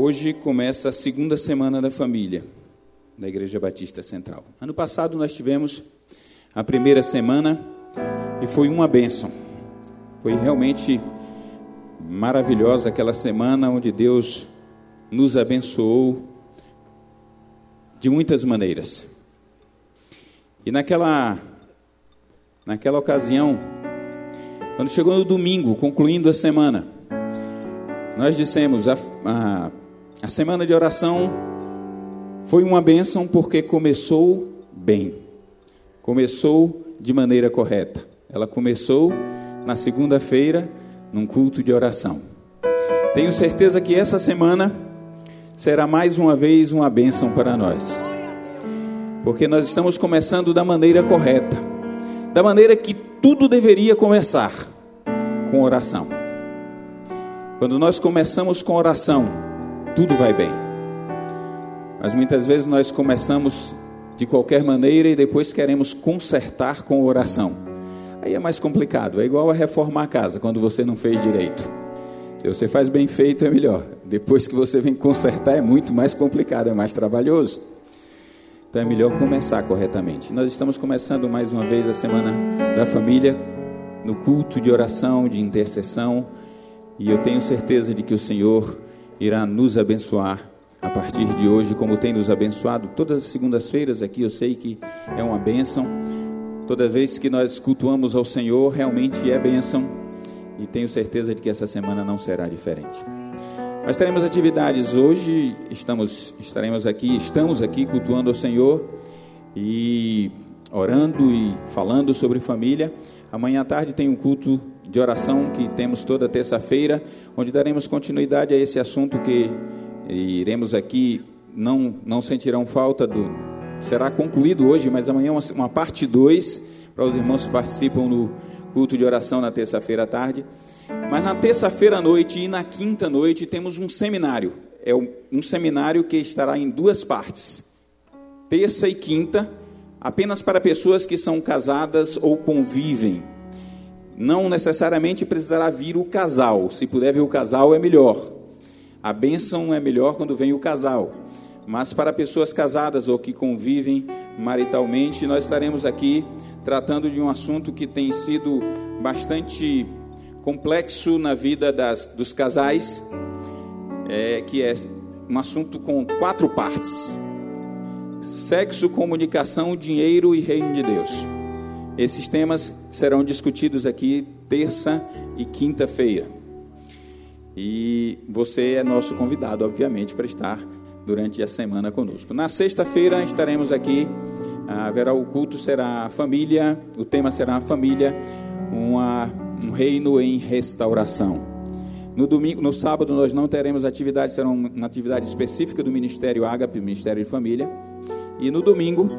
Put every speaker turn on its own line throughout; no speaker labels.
Hoje começa a segunda semana da família da Igreja Batista Central. Ano passado nós tivemos a primeira semana e foi uma bênção. Foi realmente maravilhosa aquela semana onde Deus nos abençoou de muitas maneiras. E naquela naquela ocasião, quando chegou no domingo, concluindo a semana, nós dissemos a, a a semana de oração foi uma bênção porque começou bem, começou de maneira correta. Ela começou na segunda-feira, num culto de oração. Tenho certeza que essa semana será mais uma vez uma bênção para nós, porque nós estamos começando da maneira correta, da maneira que tudo deveria começar com oração. Quando nós começamos com oração, tudo vai bem. Mas muitas vezes nós começamos de qualquer maneira e depois queremos consertar com oração. Aí é mais complicado, é igual a reformar a casa quando você não fez direito. Se você faz bem feito é melhor. Depois que você vem consertar é muito mais complicado, é mais trabalhoso. Então é melhor começar corretamente. Nós estamos começando mais uma vez a semana da família no culto de oração, de intercessão, e eu tenho certeza de que o Senhor irá nos abençoar a partir de hoje, como tem nos abençoado todas as segundas-feiras aqui. Eu sei que é uma bênção. Toda vez que nós cultuamos ao Senhor, realmente é bênção. E tenho certeza de que essa semana não será diferente. Nós teremos atividades hoje, estamos, estaremos aqui, estamos aqui cultuando ao Senhor e orando e falando sobre família. Amanhã à tarde tem um culto de oração que temos toda terça-feira, onde daremos continuidade a esse assunto que iremos aqui, não, não sentirão falta do. Será concluído hoje, mas amanhã uma, uma parte 2, para os irmãos que participam no culto de oração na terça-feira à tarde. Mas na terça-feira à noite e na quinta noite temos um seminário. É um seminário que estará em duas partes. Terça e quinta, apenas para pessoas que são casadas ou convivem não necessariamente precisará vir o casal. Se puder vir o casal, é melhor. A bênção é melhor quando vem o casal. Mas para pessoas casadas ou que convivem maritalmente, nós estaremos aqui tratando de um assunto que tem sido bastante complexo na vida das, dos casais, é, que é um assunto com quatro partes: sexo, comunicação, dinheiro e reino de Deus. Esses temas serão discutidos aqui terça e quinta-feira. E você é nosso convidado, obviamente, para estar durante a semana conosco. Na sexta-feira estaremos aqui, haverá o culto será família, o tema será a família, uma, um reino em restauração. No domingo, no sábado nós não teremos atividade, será uma atividade específica do Ministério Ágape, Ministério de Família. E no domingo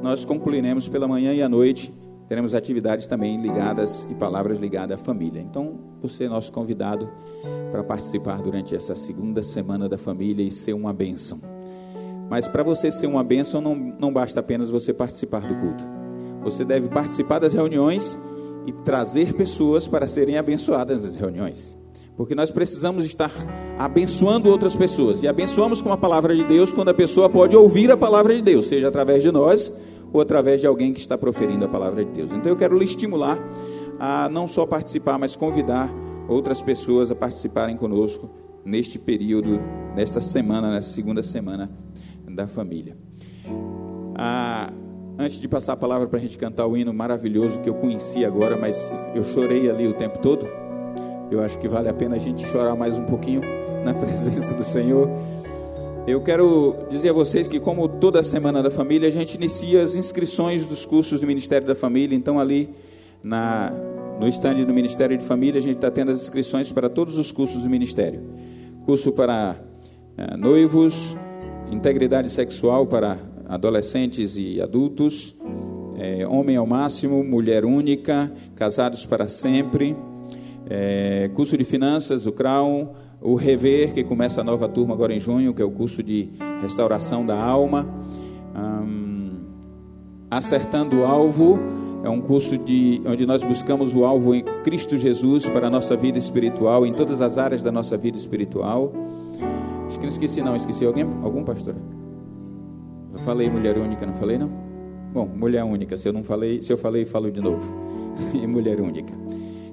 nós concluiremos pela manhã e à noite teremos atividades também ligadas e palavras ligadas à família. Então, você é nosso convidado para participar durante essa segunda semana da família e ser uma bênção. Mas para você ser uma bênção, não, não basta apenas você participar do culto. Você deve participar das reuniões e trazer pessoas para serem abençoadas nas reuniões. Porque nós precisamos estar abençoando outras pessoas. E abençoamos com a palavra de Deus quando a pessoa pode ouvir a palavra de Deus, seja através de nós ou através de alguém que está proferindo a palavra de Deus. Então eu quero lhe estimular a não só participar, mas convidar outras pessoas a participarem conosco neste período, nesta semana, nesta segunda semana da família. Ah, antes de passar a palavra para a gente cantar o hino maravilhoso que eu conheci agora, mas eu chorei ali o tempo todo. Eu acho que vale a pena a gente chorar mais um pouquinho na presença do Senhor. Eu quero dizer a vocês que, como toda semana da família, a gente inicia as inscrições dos cursos do Ministério da Família. Então, ali na, no estande do Ministério de Família, a gente está tendo as inscrições para todos os cursos do Ministério: curso para é, noivos, integridade sexual para adolescentes e adultos, é, homem ao máximo, mulher única, casados para sempre, é, curso de finanças, o CRAUM o Rever, que começa a nova turma agora em junho, que é o curso de restauração da alma. Acertando o Alvo, é um curso de, onde nós buscamos o alvo em Cristo Jesus para a nossa vida espiritual, em todas as áreas da nossa vida espiritual. Acho que não esqueci, não. Esqueci alguém? Algum pastor? Eu falei mulher única, não falei, não? Bom, mulher única. Se eu não falei, se eu falei, falo de novo. e mulher única.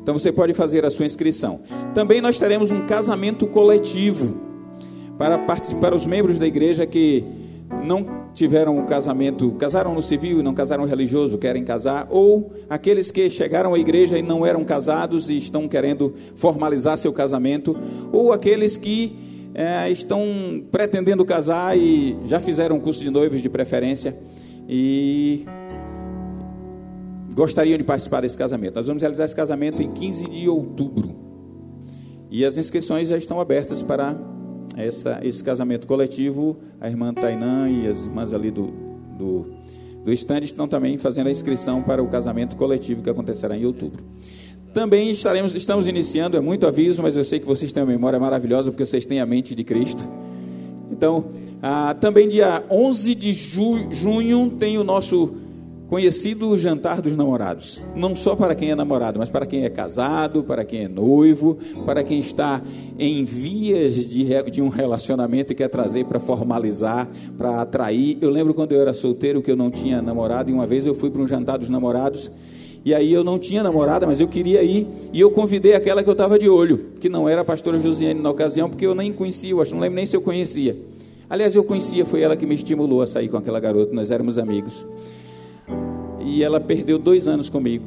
Então você pode fazer a sua inscrição. Também nós teremos um casamento coletivo para participar os membros da igreja que não tiveram o casamento, casaram no civil e não casaram religioso, querem casar, ou aqueles que chegaram à igreja e não eram casados e estão querendo formalizar seu casamento, ou aqueles que é, estão pretendendo casar e já fizeram o curso de noivos de preferência e gostariam de participar desse casamento. Nós vamos realizar esse casamento em 15 de outubro. E as inscrições já estão abertas para essa, esse casamento coletivo. A irmã Tainã e as irmãs ali do, do, do stand estão também fazendo a inscrição para o casamento coletivo que acontecerá em outubro. Também estaremos, estamos iniciando, é muito aviso, mas eu sei que vocês têm uma memória maravilhosa porque vocês têm a mente de Cristo. Então, ah, também dia 11 de ju junho tem o nosso conhecido jantar dos namorados. Não só para quem é namorado, mas para quem é casado, para quem é noivo, para quem está em vias de, de um relacionamento e quer trazer para formalizar, para atrair. Eu lembro quando eu era solteiro que eu não tinha namorado e uma vez eu fui para um jantar dos namorados. E aí eu não tinha namorada, mas eu queria ir. E eu convidei aquela que eu estava de olho, que não era a pastora Josiane na ocasião, porque eu nem conhecia, eu acho, não lembro nem se eu conhecia. Aliás, eu conhecia, foi ela que me estimulou a sair com aquela garota, nós éramos amigos e ela perdeu dois anos comigo.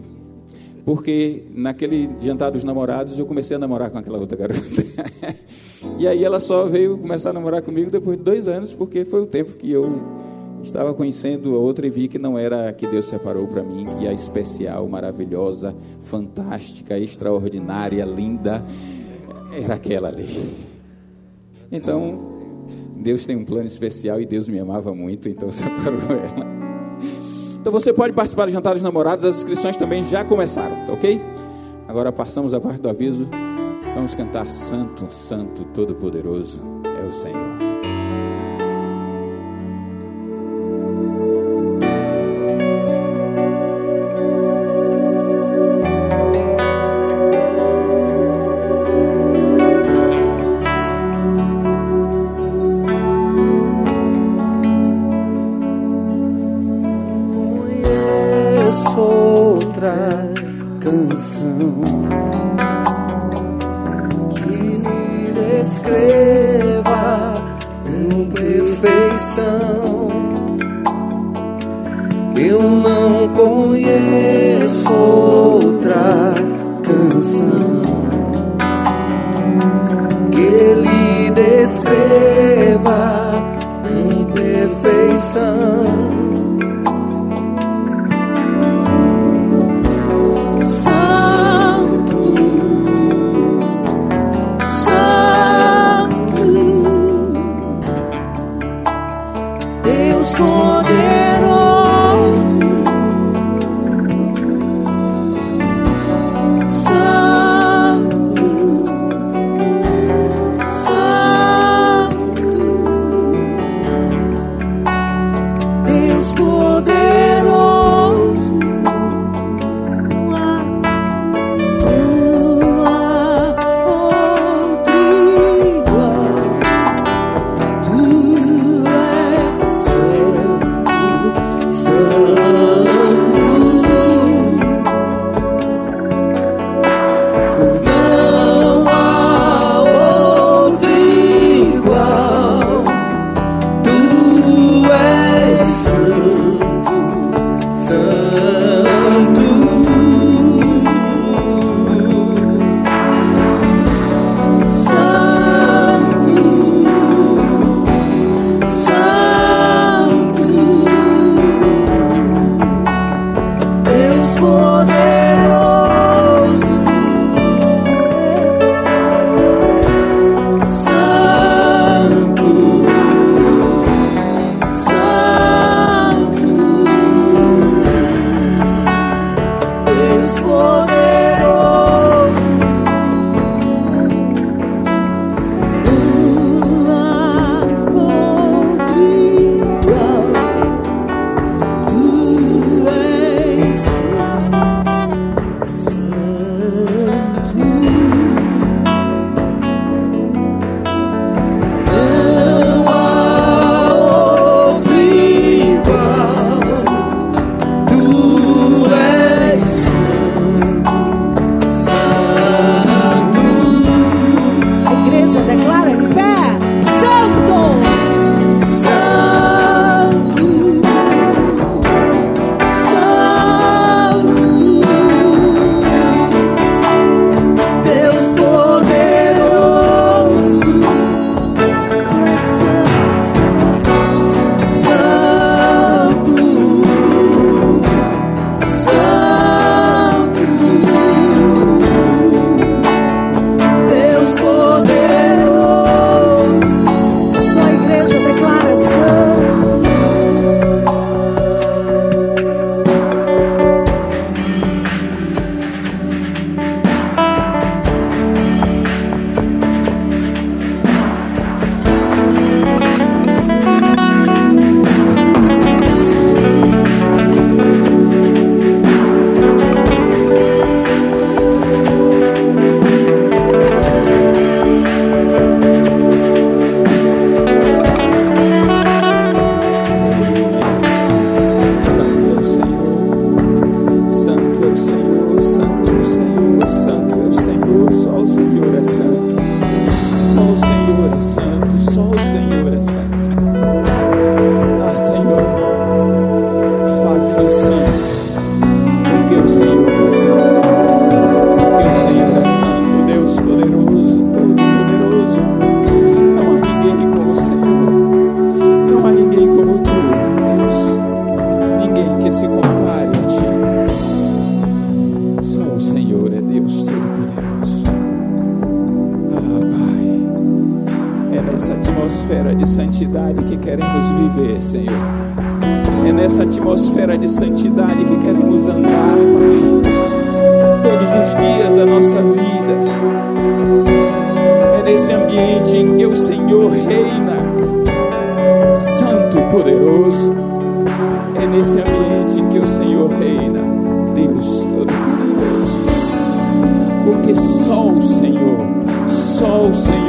Porque naquele jantar dos namorados eu comecei a namorar com aquela outra garota. e aí ela só veio começar a namorar comigo depois de dois anos, porque foi o tempo que eu estava conhecendo a outra e vi que não era a que Deus separou para mim, que é especial, maravilhosa, fantástica, extraordinária, linda, era aquela ali. Então, Deus tem um plano especial e Deus me amava muito, então separou ela. Então você pode participar do jantar dos namorados, as inscrições também já começaram, tá ok? Agora passamos a parte do aviso. Vamos cantar Santo, Santo, Todo-Poderoso é o Senhor. 어딜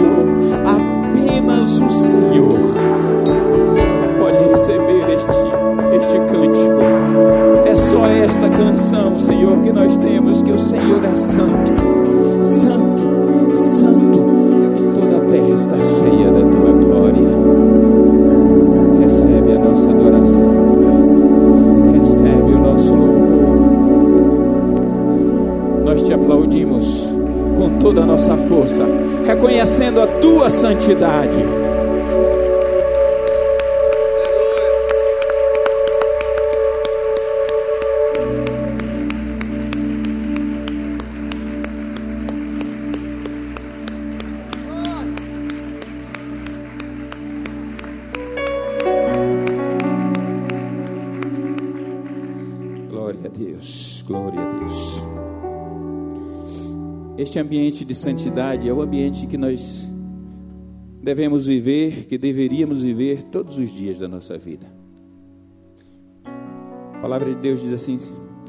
Senhor, apenas o Senhor pode receber este, este cântico. É só esta canção, Senhor, que nós temos, que o Senhor é santo, santo, santo, e toda a terra está cheia da tua glória. Recebe a nossa adoração, Pai. Recebe o nosso louvor. Nós te aplaudimos com toda a nossa força, reconhecendo a tua santidade. Este ambiente de santidade é o ambiente que nós devemos viver, que deveríamos viver todos os dias da nossa vida. A palavra de Deus diz assim: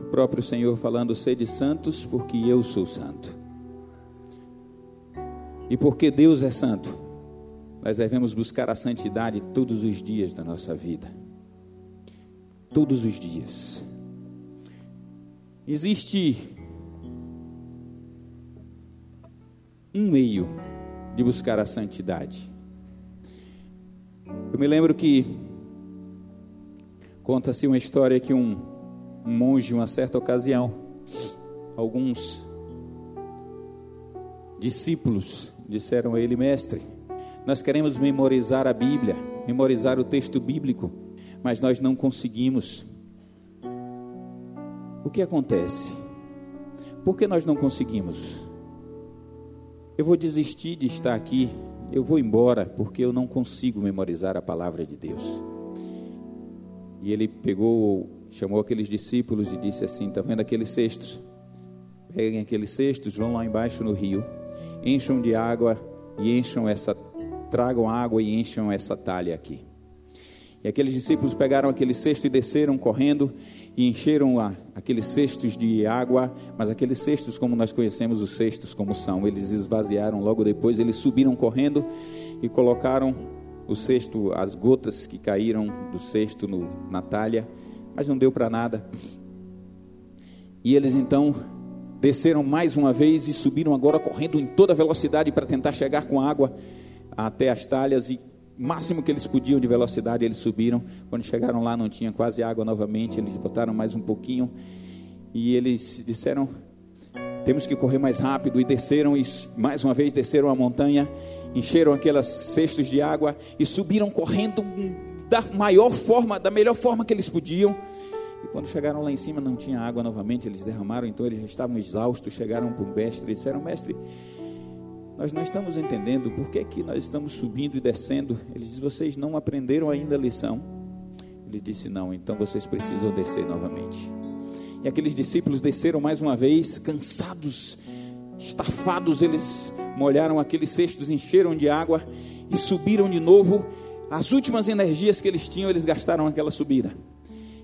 o próprio Senhor falando, sede santos, porque eu sou santo. E porque Deus é santo, nós devemos buscar a santidade todos os dias da nossa vida. Todos os dias. Existe um meio de buscar a santidade. Eu me lembro que conta-se uma história que um, um monge, uma certa ocasião, alguns discípulos disseram a ele, mestre, nós queremos memorizar a Bíblia, memorizar o texto bíblico, mas nós não conseguimos. O que acontece? Por que nós não conseguimos? Eu vou desistir de estar aqui, eu vou embora, porque eu não consigo memorizar a palavra de Deus. E ele pegou, chamou aqueles discípulos e disse assim: Está vendo aqueles cestos? Peguem aqueles cestos, vão lá embaixo no rio, encham de água e encham essa, tragam água e encham essa talha aqui. E aqueles discípulos pegaram aquele cesto e desceram correndo e encheram a, aqueles cestos de água, mas aqueles cestos, como nós conhecemos os cestos como são, eles esvaziaram. Logo depois, eles subiram correndo e colocaram o cesto, as gotas que caíram do cesto no, na talha, mas não deu para nada. E eles então desceram mais uma vez e subiram agora correndo em toda velocidade para tentar chegar com água até as talhas e máximo que eles podiam de velocidade, eles subiram. Quando chegaram lá, não tinha quase água novamente. Eles botaram mais um pouquinho e eles disseram: temos que correr mais rápido. E desceram, e mais uma vez desceram a montanha, encheram aquelas cestos de água e subiram correndo da maior forma, da melhor forma que eles podiam. E quando chegaram lá em cima, não tinha água novamente. Eles derramaram, então eles já estavam exaustos. Chegaram para o mestre e disseram: Mestre nós não estamos entendendo por que, que nós estamos subindo e descendo. Ele diz: Vocês não aprenderam ainda a lição. Ele disse: Não, então vocês precisam descer novamente. E aqueles discípulos desceram mais uma vez, cansados, estafados. Eles molharam aqueles cestos, encheram de água e subiram de novo. As últimas energias que eles tinham, eles gastaram aquela subida.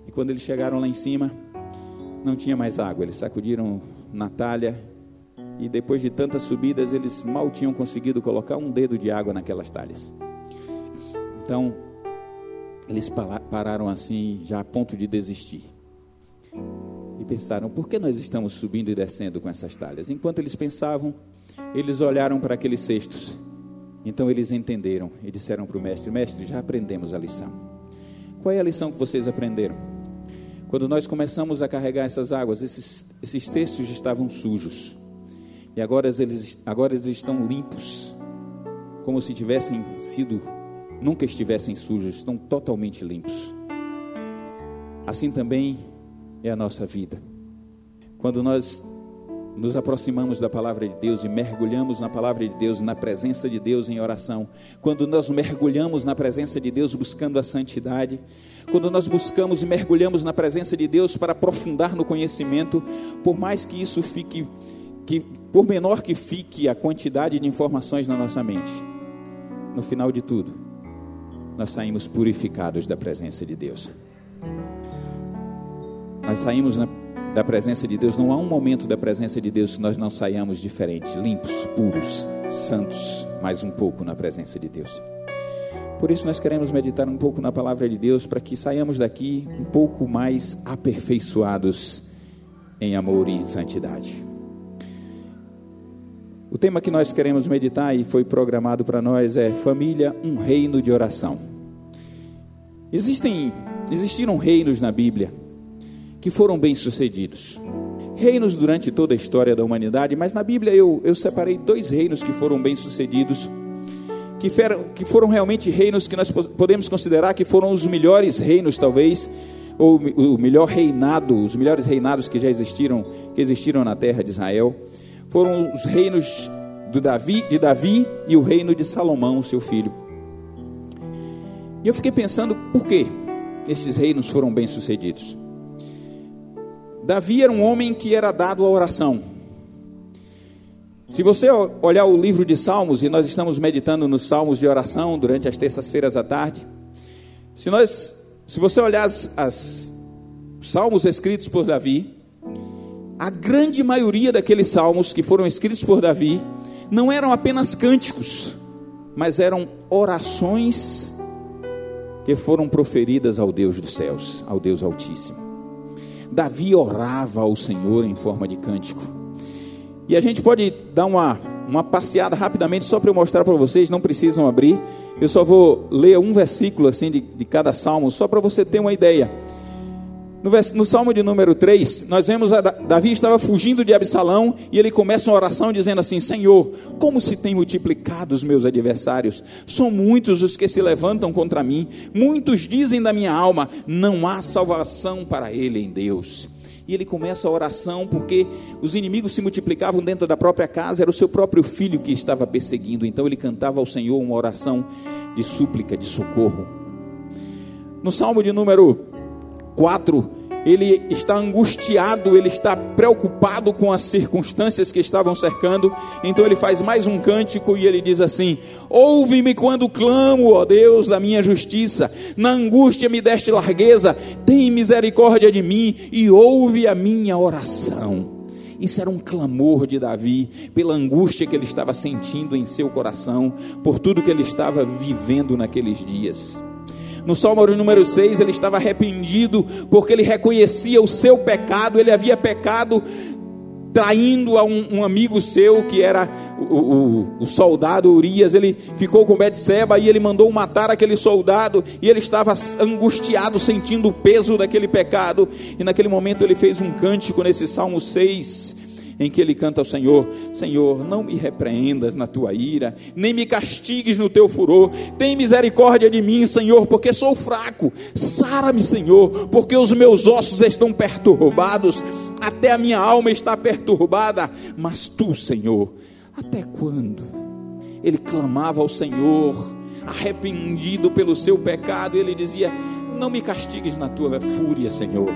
E quando eles chegaram lá em cima, não tinha mais água. Eles sacudiram na talha e depois de tantas subidas, eles mal tinham conseguido colocar um dedo de água naquelas talhas. Então, eles pararam assim, já a ponto de desistir. E pensaram: por que nós estamos subindo e descendo com essas talhas? Enquanto eles pensavam, eles olharam para aqueles cestos. Então eles entenderam e disseram para o mestre: Mestre, já aprendemos a lição. Qual é a lição que vocês aprenderam? Quando nós começamos a carregar essas águas, esses, esses cestos estavam sujos. E agora eles, agora eles estão limpos, como se tivessem sido, nunca estivessem sujos, estão totalmente limpos. Assim também é a nossa vida. Quando nós nos aproximamos da palavra de Deus e mergulhamos na palavra de Deus, na presença de Deus em oração, quando nós mergulhamos na presença de Deus buscando a santidade, quando nós buscamos e mergulhamos na presença de Deus para aprofundar no conhecimento, por mais que isso fique, que, por menor que fique a quantidade de informações na nossa mente, no final de tudo, nós saímos purificados da presença de Deus. Nós saímos na da presença de Deus, não há um momento da presença de Deus que nós não saiamos diferentes, limpos, puros, santos, mais um pouco na presença de Deus. Por isso nós queremos meditar um pouco na palavra de Deus para que saiamos daqui um pouco mais aperfeiçoados em amor e em santidade. O tema que nós queremos meditar e foi programado para nós é família, um reino de oração. Existem existiram reinos na Bíblia que foram bem-sucedidos. Reinos durante toda a história da humanidade, mas na Bíblia eu, eu separei dois reinos que foram bem-sucedidos, que, que foram realmente reinos que nós podemos considerar que foram os melhores reinos, talvez, ou o melhor reinado, os melhores reinados que já existiram, que existiram na terra de Israel, foram os reinos do Davi, de Davi e o reino de Salomão, seu filho. E eu fiquei pensando por que esses reinos foram bem-sucedidos. Davi era um homem que era dado à oração. Se você olhar o livro de Salmos, e nós estamos meditando nos Salmos de oração durante as terças-feiras à tarde, se, nós, se você olhar as, Salmos escritos por Davi, a grande maioria daqueles salmos que foram escritos por Davi não eram apenas cânticos, mas eram orações que foram proferidas ao Deus dos céus, ao Deus Altíssimo. Davi orava ao Senhor em forma de cântico. E a gente pode dar uma, uma passeada rapidamente, só para eu mostrar para vocês, não precisam abrir. Eu só vou ler um versículo assim de, de cada salmo, só para você ter uma ideia. No, no, Salmo de número 3, nós vemos a Davi estava fugindo de Absalão e ele começa uma oração dizendo assim: Senhor, como se tem multiplicado os meus adversários? São muitos os que se levantam contra mim, muitos dizem da minha alma: não há salvação para ele em Deus. E ele começa a oração porque os inimigos se multiplicavam dentro da própria casa, era o seu próprio filho que estava perseguindo. Então ele cantava ao Senhor uma oração de súplica, de socorro. No Salmo de número 4, ele está angustiado, ele está preocupado com as circunstâncias que estavam cercando. Então ele faz mais um cântico e ele diz assim: Ouve-me quando clamo, ó Deus, da minha justiça. Na angústia me deste largueza. Tem misericórdia de mim e ouve a minha oração. Isso era um clamor de Davi pela angústia que ele estava sentindo em seu coração, por tudo que ele estava vivendo naqueles dias. No Salmo número 6, ele estava arrependido porque ele reconhecia o seu pecado, ele havia pecado traindo a um, um, amigo seu que era o, o, o, soldado Urias, ele ficou com Betseba e ele mandou matar aquele soldado e ele estava angustiado, sentindo o peso daquele pecado. E naquele momento ele fez um cântico nesse Salmo 6, em que ele canta ao Senhor: Senhor, não me repreendas na tua ira, nem me castigues no teu furor. Tem misericórdia de mim, Senhor, porque sou fraco. Sara-me, Senhor, porque os meus ossos estão perturbados, até a minha alma está perturbada. Mas tu, Senhor, até quando? Ele clamava ao Senhor, arrependido pelo seu pecado, ele dizia: Não me castigues na tua fúria, Senhor.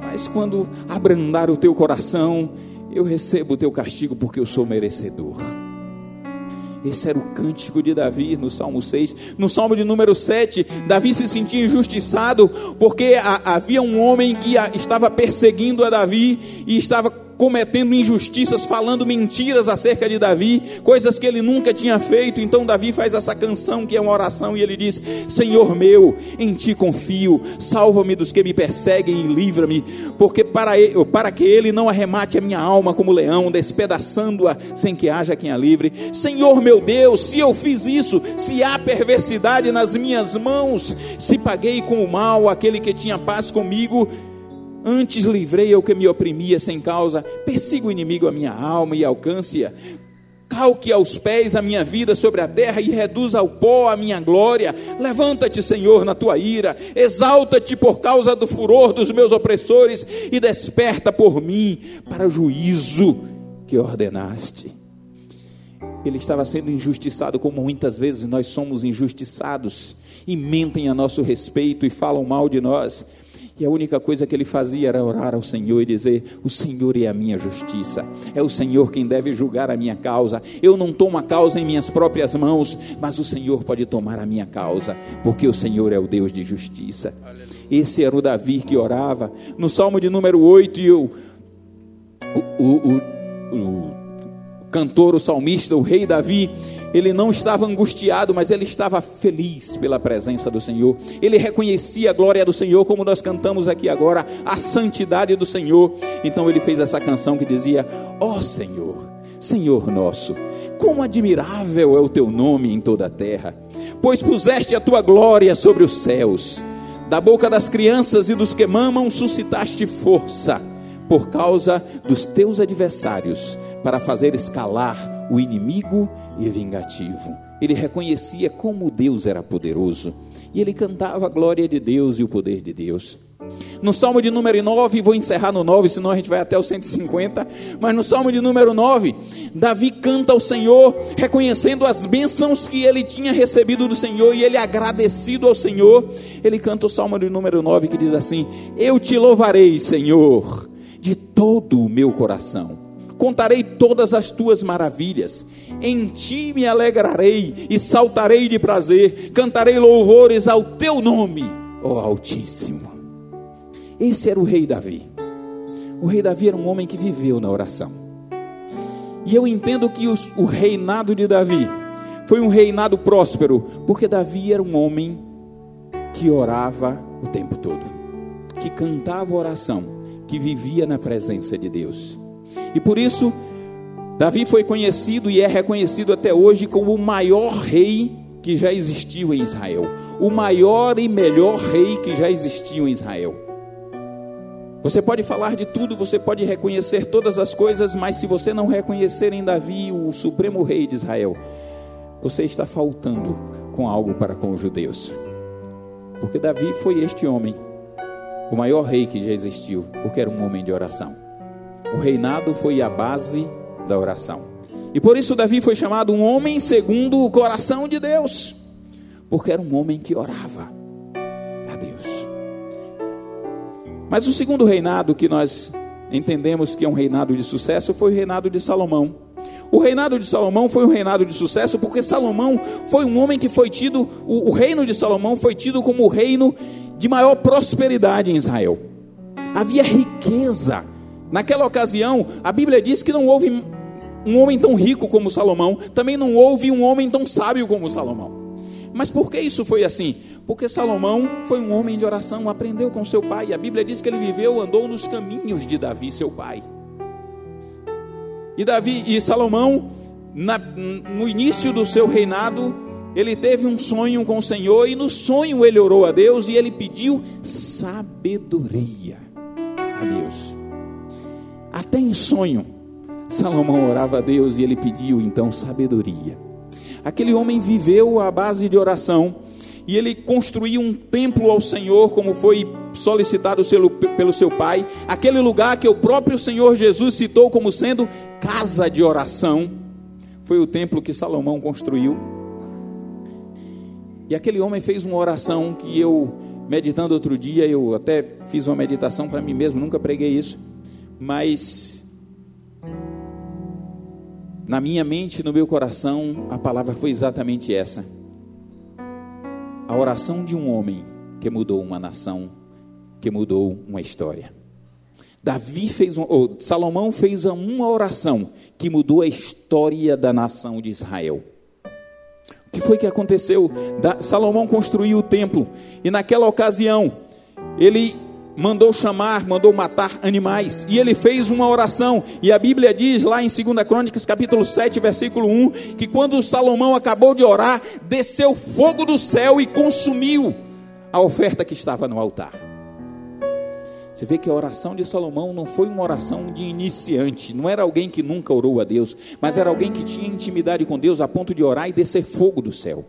Mas quando abrandar o teu coração, eu recebo o teu castigo porque eu sou merecedor. Esse era o cântico de Davi no Salmo 6. No Salmo de número 7, Davi se sentia injustiçado porque havia um homem que estava perseguindo a Davi e estava cometendo injustiças, falando mentiras acerca de Davi, coisas que ele nunca tinha feito. Então Davi faz essa canção que é uma oração e ele diz: Senhor meu, em ti confio, salva-me dos que me perseguem e livra-me, porque para, ele, para que ele não arremate a minha alma como leão, despedaçando-a sem que haja quem a livre. Senhor meu Deus, se eu fiz isso, se há perversidade nas minhas mãos, se paguei com o mal aquele que tinha paz comigo, Antes livrei o que me oprimia sem causa, persiga o inimigo a minha alma e alcance-a. Calque aos pés a minha vida sobre a terra e reduza ao pó a minha glória. Levanta-te, Senhor, na tua ira, exalta-te por causa do furor dos meus opressores e desperta por mim para o juízo que ordenaste. Ele estava sendo injustiçado, como muitas vezes nós somos injustiçados, e mentem a nosso respeito e falam mal de nós. E a única coisa que ele fazia era orar ao Senhor e dizer: O Senhor é a minha justiça, é o Senhor quem deve julgar a minha causa. Eu não tomo a causa em minhas próprias mãos, mas o Senhor pode tomar a minha causa, porque o Senhor é o Deus de justiça. Esse era o Davi que orava. No Salmo de número 8, e o, o, o, o cantor, o salmista, o rei Davi, ele não estava angustiado, mas ele estava feliz pela presença do Senhor. Ele reconhecia a glória do Senhor, como nós cantamos aqui agora, a santidade do Senhor. Então ele fez essa canção que dizia: Ó oh Senhor, Senhor nosso, quão admirável é o teu nome em toda a terra, pois puseste a tua glória sobre os céus. Da boca das crianças e dos que mamam suscitaste força por causa dos teus adversários, para fazer escalar o inimigo e vingativo. Ele reconhecia como Deus era poderoso e ele cantava a glória de Deus e o poder de Deus. No Salmo de número 9, vou encerrar no 9, senão a gente vai até o 150, mas no Salmo de número 9, Davi canta ao Senhor, reconhecendo as bênçãos que ele tinha recebido do Senhor e ele agradecido ao Senhor. Ele canta o Salmo de número 9 que diz assim: Eu te louvarei, Senhor, de todo o meu coração contarei todas as tuas maravilhas. Em ti me alegrarei e saltarei de prazer, cantarei louvores ao teu nome, ó Altíssimo. Esse era o rei Davi. O rei Davi era um homem que viveu na oração. E eu entendo que os, o reinado de Davi foi um reinado próspero, porque Davi era um homem que orava o tempo todo, que cantava oração, que vivia na presença de Deus. E por isso, Davi foi conhecido e é reconhecido até hoje como o maior rei que já existiu em Israel. O maior e melhor rei que já existiu em Israel. Você pode falar de tudo, você pode reconhecer todas as coisas, mas se você não reconhecer em Davi o supremo rei de Israel, você está faltando com algo para com os judeus. Porque Davi foi este homem, o maior rei que já existiu, porque era um homem de oração. O reinado foi a base da oração. E por isso Davi foi chamado um homem segundo o coração de Deus, porque era um homem que orava a Deus. Mas o segundo reinado que nós entendemos que é um reinado de sucesso foi o reinado de Salomão. O reinado de Salomão foi um reinado de sucesso porque Salomão foi um homem que foi tido, o, o reino de Salomão foi tido como o reino de maior prosperidade em Israel. Havia riqueza Naquela ocasião, a Bíblia diz que não houve um homem tão rico como Salomão, também não houve um homem tão sábio como Salomão. Mas por que isso foi assim? Porque Salomão foi um homem de oração, aprendeu com seu pai. A Bíblia diz que ele viveu, andou nos caminhos de Davi, seu pai. E Davi e Salomão, na, no início do seu reinado, ele teve um sonho com o Senhor e no sonho ele orou a Deus e ele pediu sabedoria a Deus. Até em sonho, Salomão orava a Deus e ele pediu então sabedoria. Aquele homem viveu à base de oração e ele construiu um templo ao Senhor, como foi solicitado pelo seu pai, aquele lugar que o próprio Senhor Jesus citou como sendo casa de oração, foi o templo que Salomão construiu. E aquele homem fez uma oração que eu, meditando outro dia, eu até fiz uma meditação para mim mesmo, nunca preguei isso. Mas na minha mente, no meu coração, a palavra foi exatamente essa. A oração de um homem que mudou uma nação, que mudou uma história. Davi fez um, Salomão fez uma oração que mudou a história da nação de Israel. O que foi que aconteceu? Da, Salomão construiu o templo e naquela ocasião ele mandou chamar, mandou matar animais, e ele fez uma oração, e a Bíblia diz lá em 2 Crônicas, capítulo 7, versículo 1, que quando Salomão acabou de orar, desceu fogo do céu e consumiu a oferta que estava no altar. Você vê que a oração de Salomão não foi uma oração de iniciante, não era alguém que nunca orou a Deus, mas era alguém que tinha intimidade com Deus a ponto de orar e descer fogo do céu.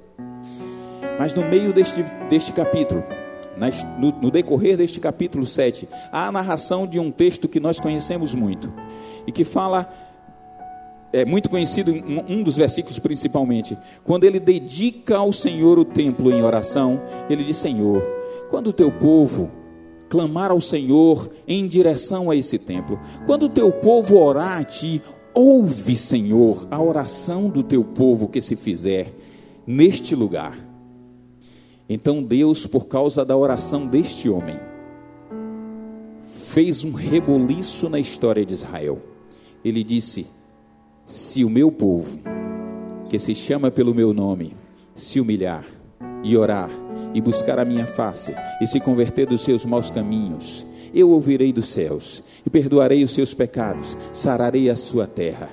Mas no meio deste, deste capítulo, no, decorrer deste capítulo 7, há a narração de um texto que nós conhecemos muito e que fala é muito conhecido em um dos versículos principalmente, quando ele dedica ao Senhor o templo em oração, ele diz: Senhor, quando o teu povo clamar ao Senhor em direção a esse templo, quando o teu povo orar a ti, ouve, Senhor, a oração do teu povo que se fizer neste lugar. Então Deus, por causa da oração deste homem, fez um reboliço na história de Israel. Ele disse: se o meu povo, que se chama pelo meu nome, se humilhar e orar e buscar a minha face e se converter dos seus maus caminhos, eu ouvirei dos céus e perdoarei os seus pecados, sararei a sua terra.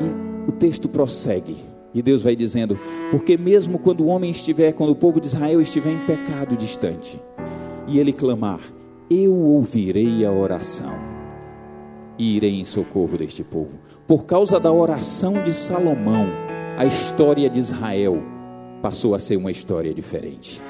E o texto prossegue. E Deus vai dizendo: Porque mesmo quando o homem estiver, quando o povo de Israel estiver em pecado distante, e ele clamar, eu ouvirei a oração e irei em socorro deste povo. Por causa da oração de Salomão, a história de Israel passou a ser uma história diferente.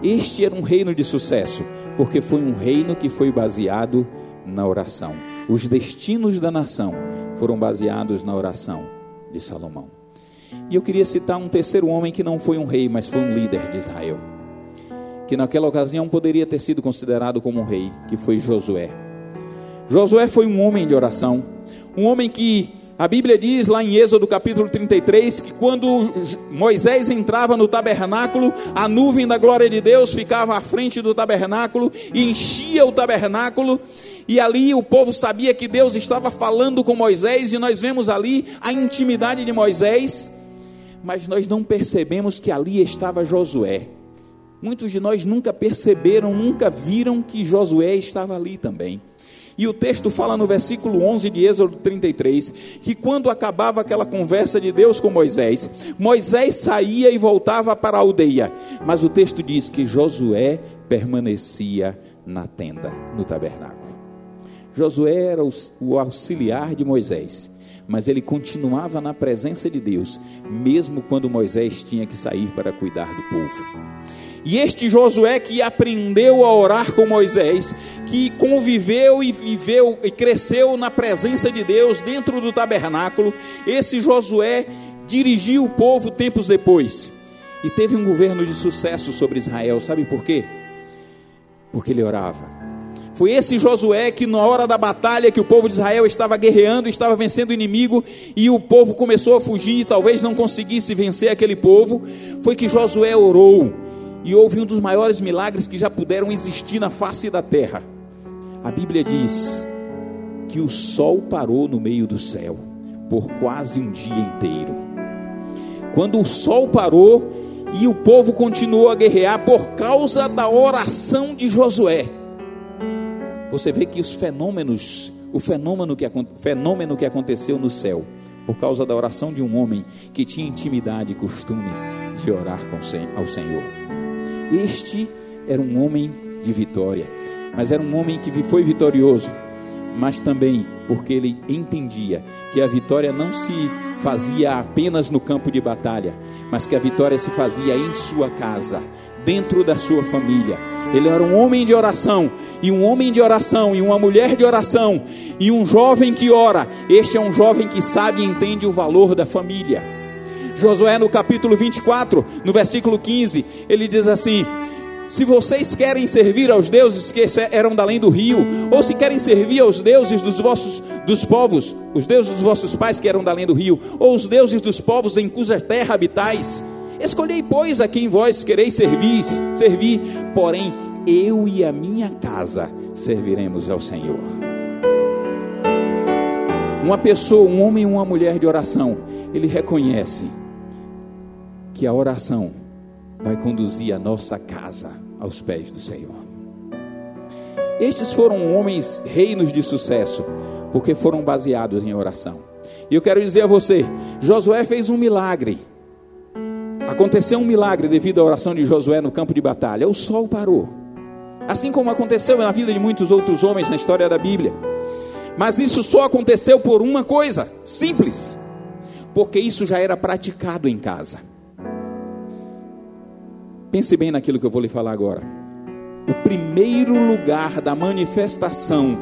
Este era um reino de sucesso, porque foi um reino que foi baseado na oração. Os destinos da nação foram baseados na oração de Salomão. E eu queria citar um terceiro homem que não foi um rei, mas foi um líder de Israel. Que naquela ocasião poderia ter sido considerado como um rei, que foi Josué. Josué foi um homem de oração, um homem que a Bíblia diz lá em Êxodo capítulo 33 que quando Moisés entrava no tabernáculo, a nuvem da glória de Deus ficava à frente do tabernáculo e enchia o tabernáculo. E ali o povo sabia que Deus estava falando com Moisés, e nós vemos ali a intimidade de Moisés, mas nós não percebemos que ali estava Josué. Muitos de nós nunca perceberam, nunca viram que Josué estava ali também. E o texto fala no versículo 11 de Êxodo 33 que quando acabava aquela conversa de Deus com Moisés, Moisés saía e voltava para a aldeia. Mas o texto diz que Josué permanecia na tenda, no tabernáculo. Josué era o auxiliar de Moisés, mas ele continuava na presença de Deus, mesmo quando Moisés tinha que sair para cuidar do povo. E este Josué que aprendeu a orar com Moisés, que conviveu e viveu e cresceu na presença de Deus dentro do tabernáculo, esse Josué dirigiu o povo tempos depois e teve um governo de sucesso sobre Israel. Sabe por quê? Porque ele orava. Foi esse Josué que, na hora da batalha, que o povo de Israel estava guerreando, estava vencendo o inimigo, e o povo começou a fugir, e talvez não conseguisse vencer aquele povo. Foi que Josué orou e houve um dos maiores milagres que já puderam existir na face da terra. A Bíblia diz que o sol parou no meio do céu por quase um dia inteiro. Quando o sol parou e o povo continuou a guerrear por causa da oração de Josué. Você vê que os fenômenos, o fenômeno que, fenômeno que aconteceu no céu, por causa da oração de um homem que tinha intimidade e costume de orar ao Senhor. Este era um homem de vitória, mas era um homem que foi vitorioso, mas também porque ele entendia que a vitória não se fazia apenas no campo de batalha, mas que a vitória se fazia em sua casa, dentro da sua família. Ele era um homem de oração, e um homem de oração, e uma mulher de oração, e um jovem que ora. Este é um jovem que sabe e entende o valor da família. Josué, no capítulo 24, no versículo 15, ele diz assim: se vocês querem servir aos deuses que eram da além do rio, ou se querem servir aos deuses dos vossos dos povos, os deuses dos vossos pais que eram da além do rio, ou os deuses dos povos em cuja terra habitais, escolhei pois a quem vós quereis servir, servir, porém eu e a minha casa serviremos ao Senhor. Uma pessoa, um homem e uma mulher de oração, ele reconhece que a oração vai conduzir a nossa casa aos pés do Senhor. Estes foram homens reinos de sucesso, porque foram baseados em oração. E eu quero dizer a você: Josué fez um milagre. Aconteceu um milagre devido à oração de Josué no campo de batalha. O sol parou. Assim como aconteceu na vida de muitos outros homens na história da Bíblia. Mas isso só aconteceu por uma coisa, simples. Porque isso já era praticado em casa. Pense bem naquilo que eu vou lhe falar agora. O primeiro lugar da manifestação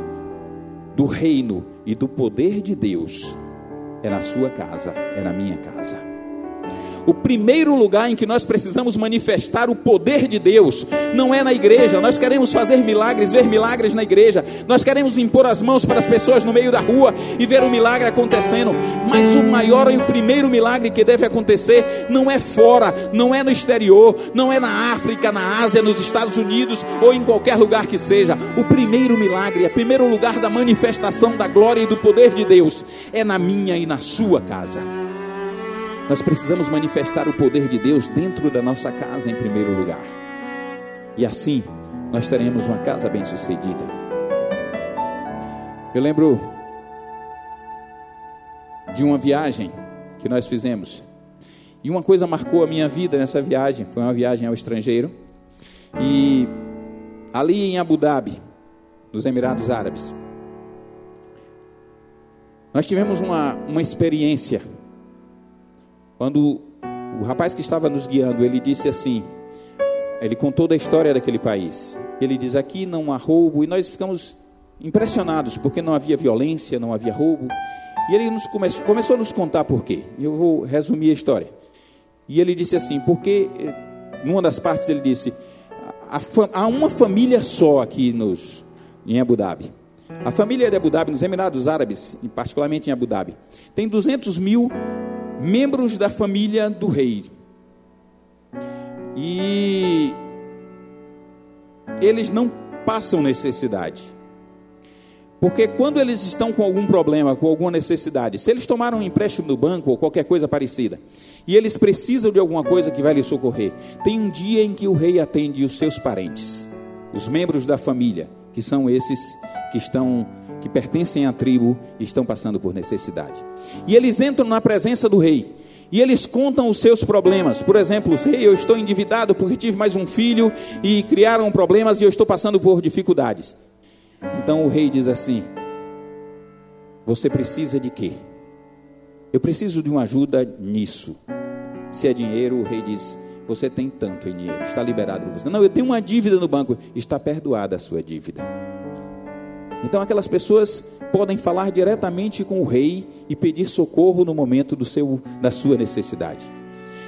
do reino e do poder de Deus é na sua casa, é na minha casa. O primeiro lugar em que nós precisamos manifestar o poder de Deus não é na igreja. Nós queremos fazer milagres, ver milagres na igreja. Nós queremos impor as mãos para as pessoas no meio da rua e ver o milagre acontecendo. Mas o maior e o primeiro milagre que deve acontecer não é fora, não é no exterior, não é na África, na Ásia, nos Estados Unidos ou em qualquer lugar que seja. O primeiro milagre, o primeiro lugar da manifestação da glória e do poder de Deus é na minha e na sua casa. Nós precisamos manifestar o poder de Deus dentro da nossa casa em primeiro lugar. E assim nós teremos uma casa bem-sucedida. Eu lembro de uma viagem que nós fizemos. E uma coisa marcou a minha vida nessa viagem, foi uma viagem ao estrangeiro. E ali em Abu Dhabi, nos Emirados Árabes, nós tivemos uma, uma experiência quando o rapaz que estava nos guiando, ele disse assim, ele contou da história daquele país. Ele diz: aqui não há roubo, e nós ficamos impressionados, porque não havia violência, não havia roubo. E ele nos começou, começou a nos contar por quê. Eu vou resumir a história. E ele disse assim: porque, numa das partes, ele disse: há uma família só aqui nos, em Abu Dhabi. A família de Abu Dhabi, nos Emirados Árabes, particularmente em Abu Dhabi, tem 200 mil membros da família do rei. E eles não passam necessidade. Porque quando eles estão com algum problema, com alguma necessidade, se eles tomaram um empréstimo no banco ou qualquer coisa parecida, e eles precisam de alguma coisa que vai lhes socorrer, tem um dia em que o rei atende os seus parentes, os membros da família, que são esses que estão que pertencem à tribo e estão passando por necessidade. E eles entram na presença do rei. E eles contam os seus problemas. Por exemplo, rei, eu estou endividado porque tive mais um filho e criaram problemas e eu estou passando por dificuldades. Então o rei diz assim: Você precisa de quê? Eu preciso de uma ajuda nisso. Se é dinheiro, o rei diz: Você tem tanto em dinheiro, está liberado para você. Não, eu tenho uma dívida no banco, está perdoada a sua dívida. Então aquelas pessoas podem falar diretamente com o rei e pedir socorro no momento do seu, da sua necessidade.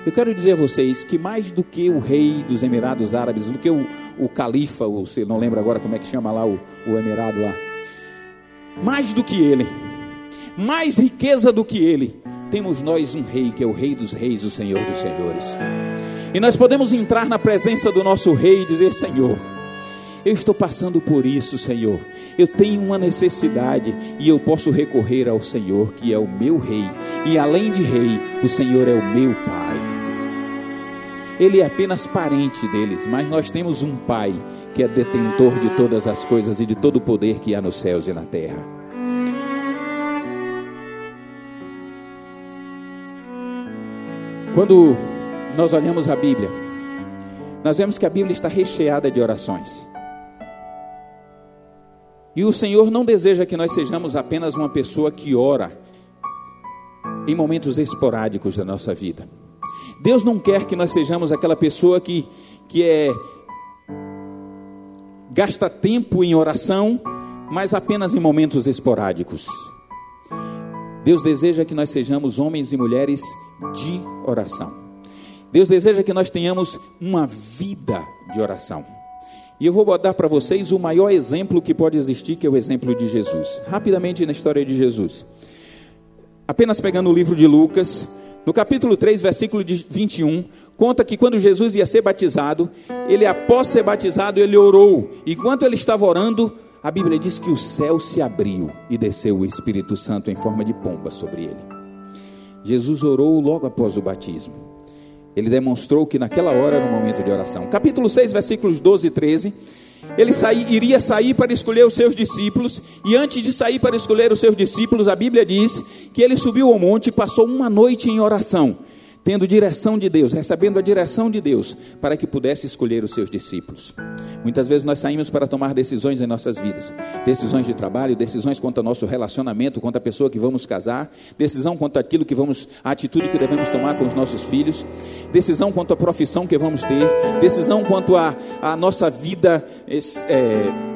Eu quero dizer a vocês que mais do que o rei dos Emirados Árabes, do que o, o califa, você não lembra agora como é que chama lá o, o emirado lá, mais do que ele, mais riqueza do que ele, temos nós um rei que é o rei dos reis, o Senhor dos senhores. E nós podemos entrar na presença do nosso rei e dizer: Senhor, eu estou passando por isso, Senhor. Eu tenho uma necessidade e eu posso recorrer ao Senhor, que é o meu rei. E além de rei, o Senhor é o meu pai. Ele é apenas parente deles, mas nós temos um pai que é detentor de todas as coisas e de todo o poder que há nos céus e na terra. Quando nós olhamos a Bíblia, nós vemos que a Bíblia está recheada de orações. E o Senhor não deseja que nós sejamos apenas uma pessoa que ora em momentos esporádicos da nossa vida. Deus não quer que nós sejamos aquela pessoa que, que é gasta tempo em oração, mas apenas em momentos esporádicos. Deus deseja que nós sejamos homens e mulheres de oração. Deus deseja que nós tenhamos uma vida de oração. E eu vou dar para vocês o maior exemplo que pode existir, que é o exemplo de Jesus. Rapidamente na história de Jesus. Apenas pegando o livro de Lucas, no capítulo 3, versículo 21, conta que quando Jesus ia ser batizado, ele após ser batizado, ele orou. E enquanto ele estava orando, a Bíblia diz que o céu se abriu e desceu o Espírito Santo em forma de pomba sobre ele. Jesus orou logo após o batismo. Ele demonstrou que naquela hora um momento de oração. Capítulo 6, versículos 12 e 13. Ele iria sair para escolher os seus discípulos, e antes de sair para escolher os seus discípulos, a Bíblia diz que ele subiu ao monte e passou uma noite em oração tendo direção de Deus, recebendo a direção de Deus, para que pudesse escolher os seus discípulos. Muitas vezes nós saímos para tomar decisões em nossas vidas, decisões de trabalho, decisões quanto ao nosso relacionamento, quanto à pessoa que vamos casar, decisão quanto àquilo que vamos, a atitude que devemos tomar com os nossos filhos, decisão quanto à profissão que vamos ter, decisão quanto à, à nossa vida é,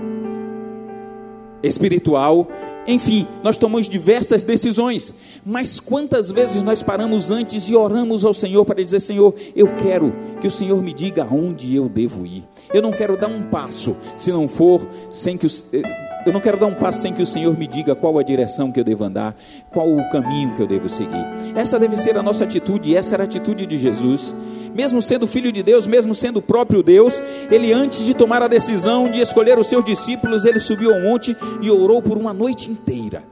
espiritual, enfim, nós tomamos diversas decisões, mas quantas vezes nós paramos antes e oramos ao Senhor para dizer: Senhor, eu quero que o Senhor me diga aonde eu devo ir. Eu não quero dar um passo se não for sem que o, eu não quero dar um passo sem que o Senhor me diga qual a direção que eu devo andar, qual o caminho que eu devo seguir. Essa deve ser a nossa atitude, essa era a atitude de Jesus. Mesmo sendo filho de Deus, mesmo sendo o próprio Deus, ele antes de tomar a decisão de escolher os seus discípulos, ele subiu ao monte e orou por uma noite inteira,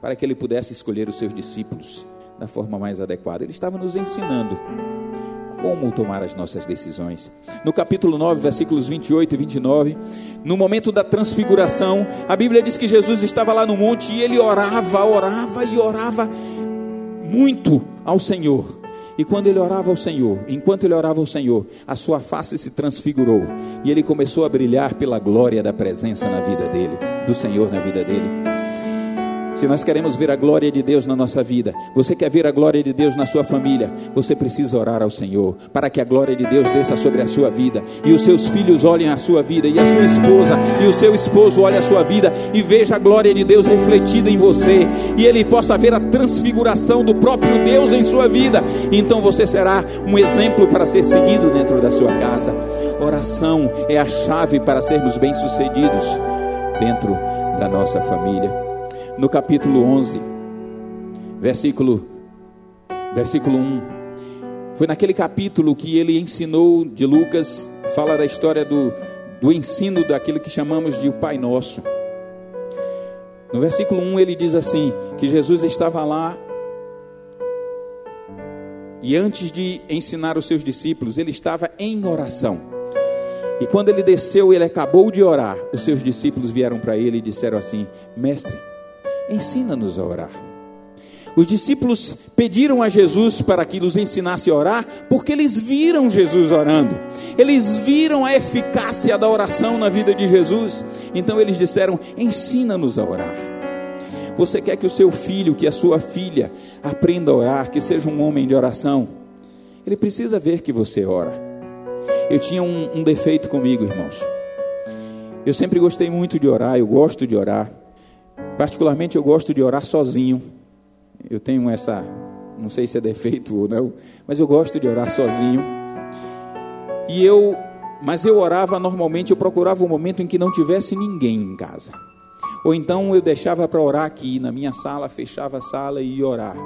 para que ele pudesse escolher os seus discípulos da forma mais adequada. Ele estava nos ensinando como tomar as nossas decisões. No capítulo 9, versículos 28 e 29, no momento da transfiguração, a Bíblia diz que Jesus estava lá no monte e ele orava, orava e orava muito ao Senhor. E quando ele orava ao Senhor, enquanto ele orava ao Senhor, a sua face se transfigurou e ele começou a brilhar pela glória da presença na vida dele, do Senhor na vida dele. Se nós queremos ver a glória de Deus na nossa vida, você quer ver a glória de Deus na sua família, você precisa orar ao Senhor, para que a glória de Deus desça sobre a sua vida, e os seus filhos olhem a sua vida, e a sua esposa e o seu esposo olhem a sua vida, e veja a glória de Deus refletida em você, e ele possa ver a transfiguração do próprio Deus em sua vida, então você será um exemplo para ser seguido dentro da sua casa. Oração é a chave para sermos bem-sucedidos dentro da nossa família no capítulo 11, versículo, versículo 1. Foi naquele capítulo que ele ensinou de Lucas, fala da história do, do ensino daquilo que chamamos de o Pai Nosso. No versículo 1 ele diz assim: que Jesus estava lá e antes de ensinar os seus discípulos, ele estava em oração. E quando ele desceu, ele acabou de orar. Os seus discípulos vieram para ele e disseram assim: Mestre, ensina-nos a orar. Os discípulos pediram a Jesus para que os ensinasse a orar, porque eles viram Jesus orando, eles viram a eficácia da oração na vida de Jesus, então eles disseram: ensina-nos a orar. Você quer que o seu filho, que a sua filha, aprenda a orar, que seja um homem de oração? Ele precisa ver que você ora. Eu tinha um, um defeito comigo, irmãos. Eu sempre gostei muito de orar, eu gosto de orar. Particularmente eu gosto de orar sozinho. Eu tenho essa, não sei se é defeito ou não, mas eu gosto de orar sozinho. E eu, mas eu orava normalmente, eu procurava um momento em que não tivesse ninguém em casa. Ou então eu deixava para orar aqui na minha sala, fechava a sala e ia orar,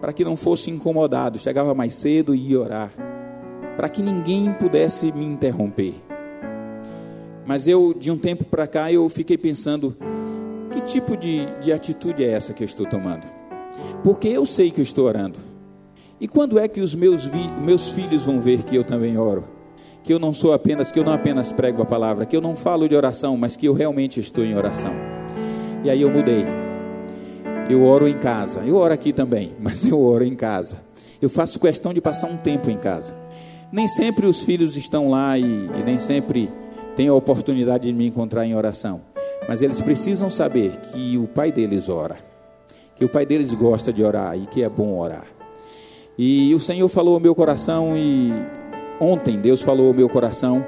para que não fosse incomodado, chegava mais cedo e ia orar, para que ninguém pudesse me interromper. Mas eu, de um tempo para cá, eu fiquei pensando, tipo de, de atitude é essa que eu estou tomando? Porque eu sei que eu estou orando. E quando é que os meus, vi, meus filhos vão ver que eu também oro? Que eu não sou apenas, que eu não apenas prego a palavra, que eu não falo de oração, mas que eu realmente estou em oração. E aí eu mudei. Eu oro em casa. Eu oro aqui também, mas eu oro em casa. Eu faço questão de passar um tempo em casa. Nem sempre os filhos estão lá e, e nem sempre têm a oportunidade de me encontrar em oração. Mas eles precisam saber que o pai deles ora, que o pai deles gosta de orar e que é bom orar. E o Senhor falou ao meu coração e ontem Deus falou ao meu coração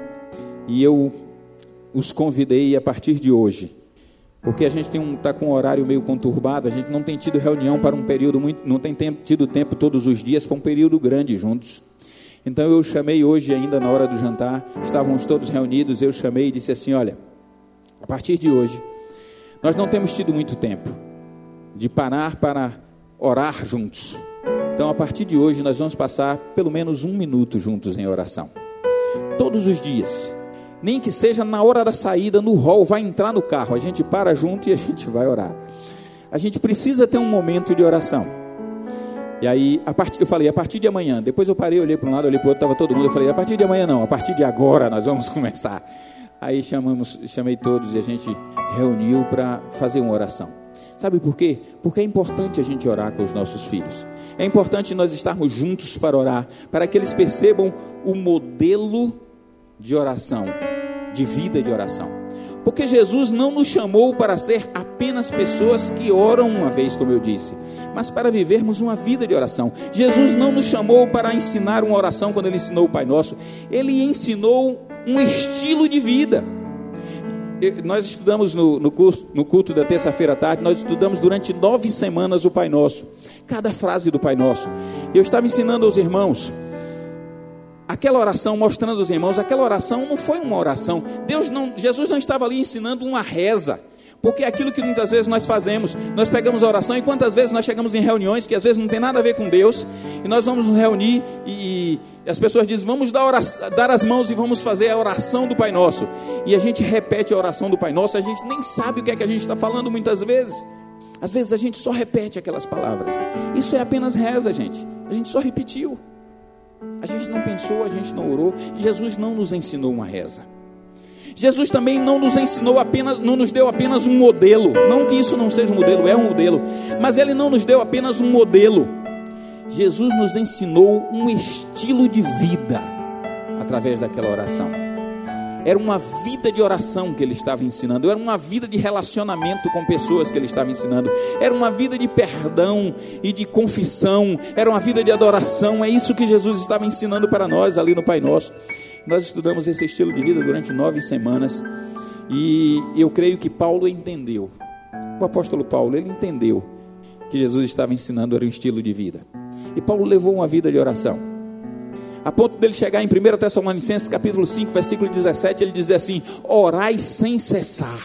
e eu os convidei a partir de hoje, porque a gente está um, tá com um horário meio conturbado, a gente não tem tido reunião para um período muito, não tem tempo, tido tempo todos os dias para um período grande juntos. Então eu chamei hoje ainda na hora do jantar, estávamos todos reunidos, eu chamei e disse assim, olha, a partir de hoje, nós não temos tido muito tempo de parar para orar juntos. Então, a partir de hoje, nós vamos passar pelo menos um minuto juntos em oração. Todos os dias. Nem que seja na hora da saída, no hall, vai entrar no carro. A gente para junto e a gente vai orar. A gente precisa ter um momento de oração. E aí, a part... eu falei, a partir de amanhã. Depois eu parei, olhei para um lado, olhei para o outro, estava todo mundo. Eu falei, a partir de amanhã não, a partir de agora nós vamos começar. Aí chamamos, chamei todos e a gente reuniu para fazer uma oração. Sabe por quê? Porque é importante a gente orar com os nossos filhos. É importante nós estarmos juntos para orar, para que eles percebam o modelo de oração, de vida de oração. Porque Jesus não nos chamou para ser apenas pessoas que oram uma vez, como eu disse, mas para vivermos uma vida de oração. Jesus não nos chamou para ensinar uma oração quando ele ensinou o Pai Nosso, ele ensinou um estilo de vida. nós estudamos no, no, curso, no culto da terça-feira à tarde, nós estudamos durante nove semanas o Pai Nosso, cada frase do Pai Nosso. Eu estava ensinando aos irmãos aquela oração, mostrando aos irmãos, aquela oração não foi uma oração. Deus não, Jesus não estava ali ensinando uma reza. Porque é aquilo que muitas vezes nós fazemos, nós pegamos a oração e quantas vezes nós chegamos em reuniões que às vezes não tem nada a ver com Deus, e nós vamos nos reunir e, e as pessoas dizem, vamos dar, oração, dar as mãos e vamos fazer a oração do Pai Nosso. E a gente repete a oração do Pai Nosso, a gente nem sabe o que é que a gente está falando muitas vezes. Às vezes a gente só repete aquelas palavras. Isso é apenas reza, gente. A gente só repetiu. A gente não pensou, a gente não orou. Jesus não nos ensinou uma reza. Jesus também não nos ensinou apenas, não nos deu apenas um modelo. Não que isso não seja um modelo, é um modelo. Mas ele não nos deu apenas um modelo. Jesus nos ensinou um estilo de vida através daquela oração. Era uma vida de oração que ele estava ensinando, era uma vida de relacionamento com pessoas que ele estava ensinando, era uma vida de perdão e de confissão, era uma vida de adoração. É isso que Jesus estava ensinando para nós ali no Pai Nosso. Nós estudamos esse estilo de vida durante nove semanas e eu creio que Paulo entendeu. O apóstolo Paulo, ele entendeu que Jesus estava ensinando era um estilo de vida. E Paulo levou uma vida de oração. A ponto dele chegar em 1 Tessalonicenses capítulo 5, versículo 17, ele diz assim: Orai sem cessar.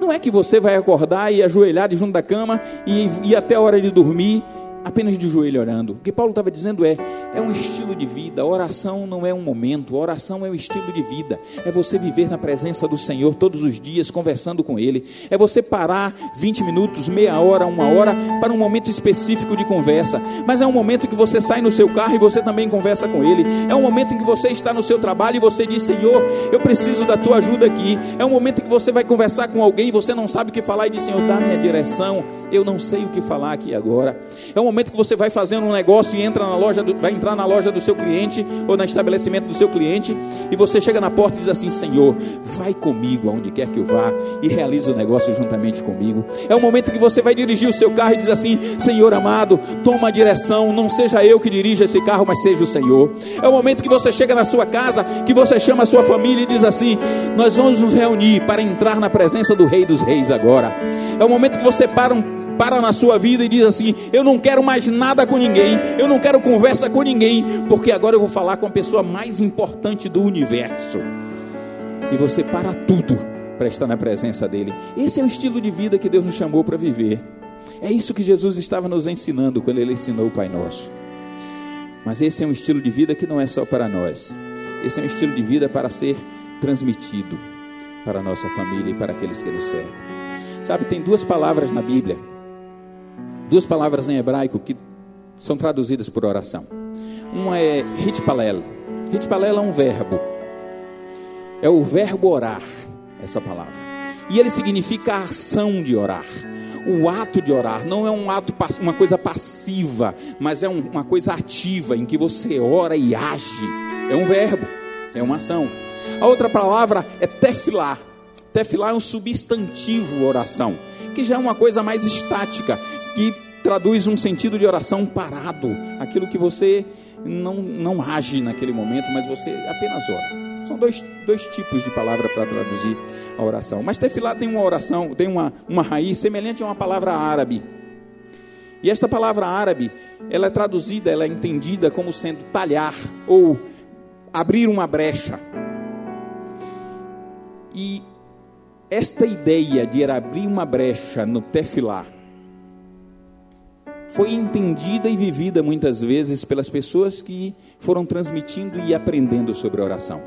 Não é que você vai acordar e ajoelhar junto da cama e ir até a hora de dormir apenas de joelho orando. O que Paulo estava dizendo é: é um estilo de vida. Oração não é um momento, oração é um estilo de vida. É você viver na presença do Senhor todos os dias, conversando com Ele. É você parar 20 minutos, meia hora, uma hora, para um momento específico de conversa. Mas é um momento que você sai no seu carro e você também conversa com Ele. É um momento em que você está no seu trabalho e você diz: Senhor, eu preciso da tua ajuda aqui. É um momento que você vai conversar com alguém e você não sabe o que falar e diz: Senhor, dá minha direção. Eu não sei o que falar aqui agora. É um momento momento que você vai fazendo um negócio e entra na loja, do, vai entrar na loja do seu cliente ou no estabelecimento do seu cliente e você chega na porta e diz assim: Senhor, vai comigo aonde quer que eu vá e realize o negócio juntamente comigo. É o momento que você vai dirigir o seu carro e diz assim: Senhor amado, toma a direção, não seja eu que dirija esse carro, mas seja o Senhor. É o momento que você chega na sua casa, que você chama a sua família e diz assim: Nós vamos nos reunir para entrar na presença do Rei dos Reis agora. É o momento que você para um para na sua vida e diz assim: Eu não quero mais nada com ninguém, eu não quero conversa com ninguém, porque agora eu vou falar com a pessoa mais importante do universo. E você para tudo para estar na presença dele. Esse é o estilo de vida que Deus nos chamou para viver. É isso que Jesus estava nos ensinando quando ele ensinou o Pai Nosso. Mas esse é um estilo de vida que não é só para nós. Esse é um estilo de vida para ser transmitido para a nossa família e para aqueles que nos servem. Sabe, tem duas palavras na Bíblia duas palavras em hebraico que são traduzidas por oração. Uma é hitpalel. Hitpalel é um verbo. É o verbo orar, essa palavra. E ele significa a ação de orar. O ato de orar não é um ato, uma coisa passiva, mas é uma coisa ativa em que você ora e age. É um verbo, é uma ação. A outra palavra é tefilá. Tefilá é um substantivo oração, que já é uma coisa mais estática, que traduz um sentido de oração parado, aquilo que você não, não age naquele momento, mas você apenas ora. São dois, dois tipos de palavra para traduzir a oração. Mas tefilá tem uma oração, tem uma, uma raiz semelhante a uma palavra árabe. E esta palavra árabe, ela é traduzida, ela é entendida como sendo talhar ou abrir uma brecha. E esta ideia de abrir uma brecha no tefilá, foi entendida e vivida muitas vezes pelas pessoas que foram transmitindo e aprendendo sobre oração.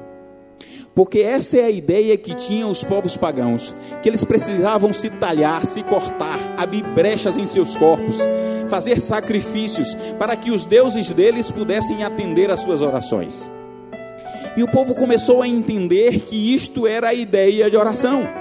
Porque essa é a ideia que tinham os povos pagãos, que eles precisavam se talhar, se cortar, abrir brechas em seus corpos, fazer sacrifícios para que os deuses deles pudessem atender às suas orações. E o povo começou a entender que isto era a ideia de oração.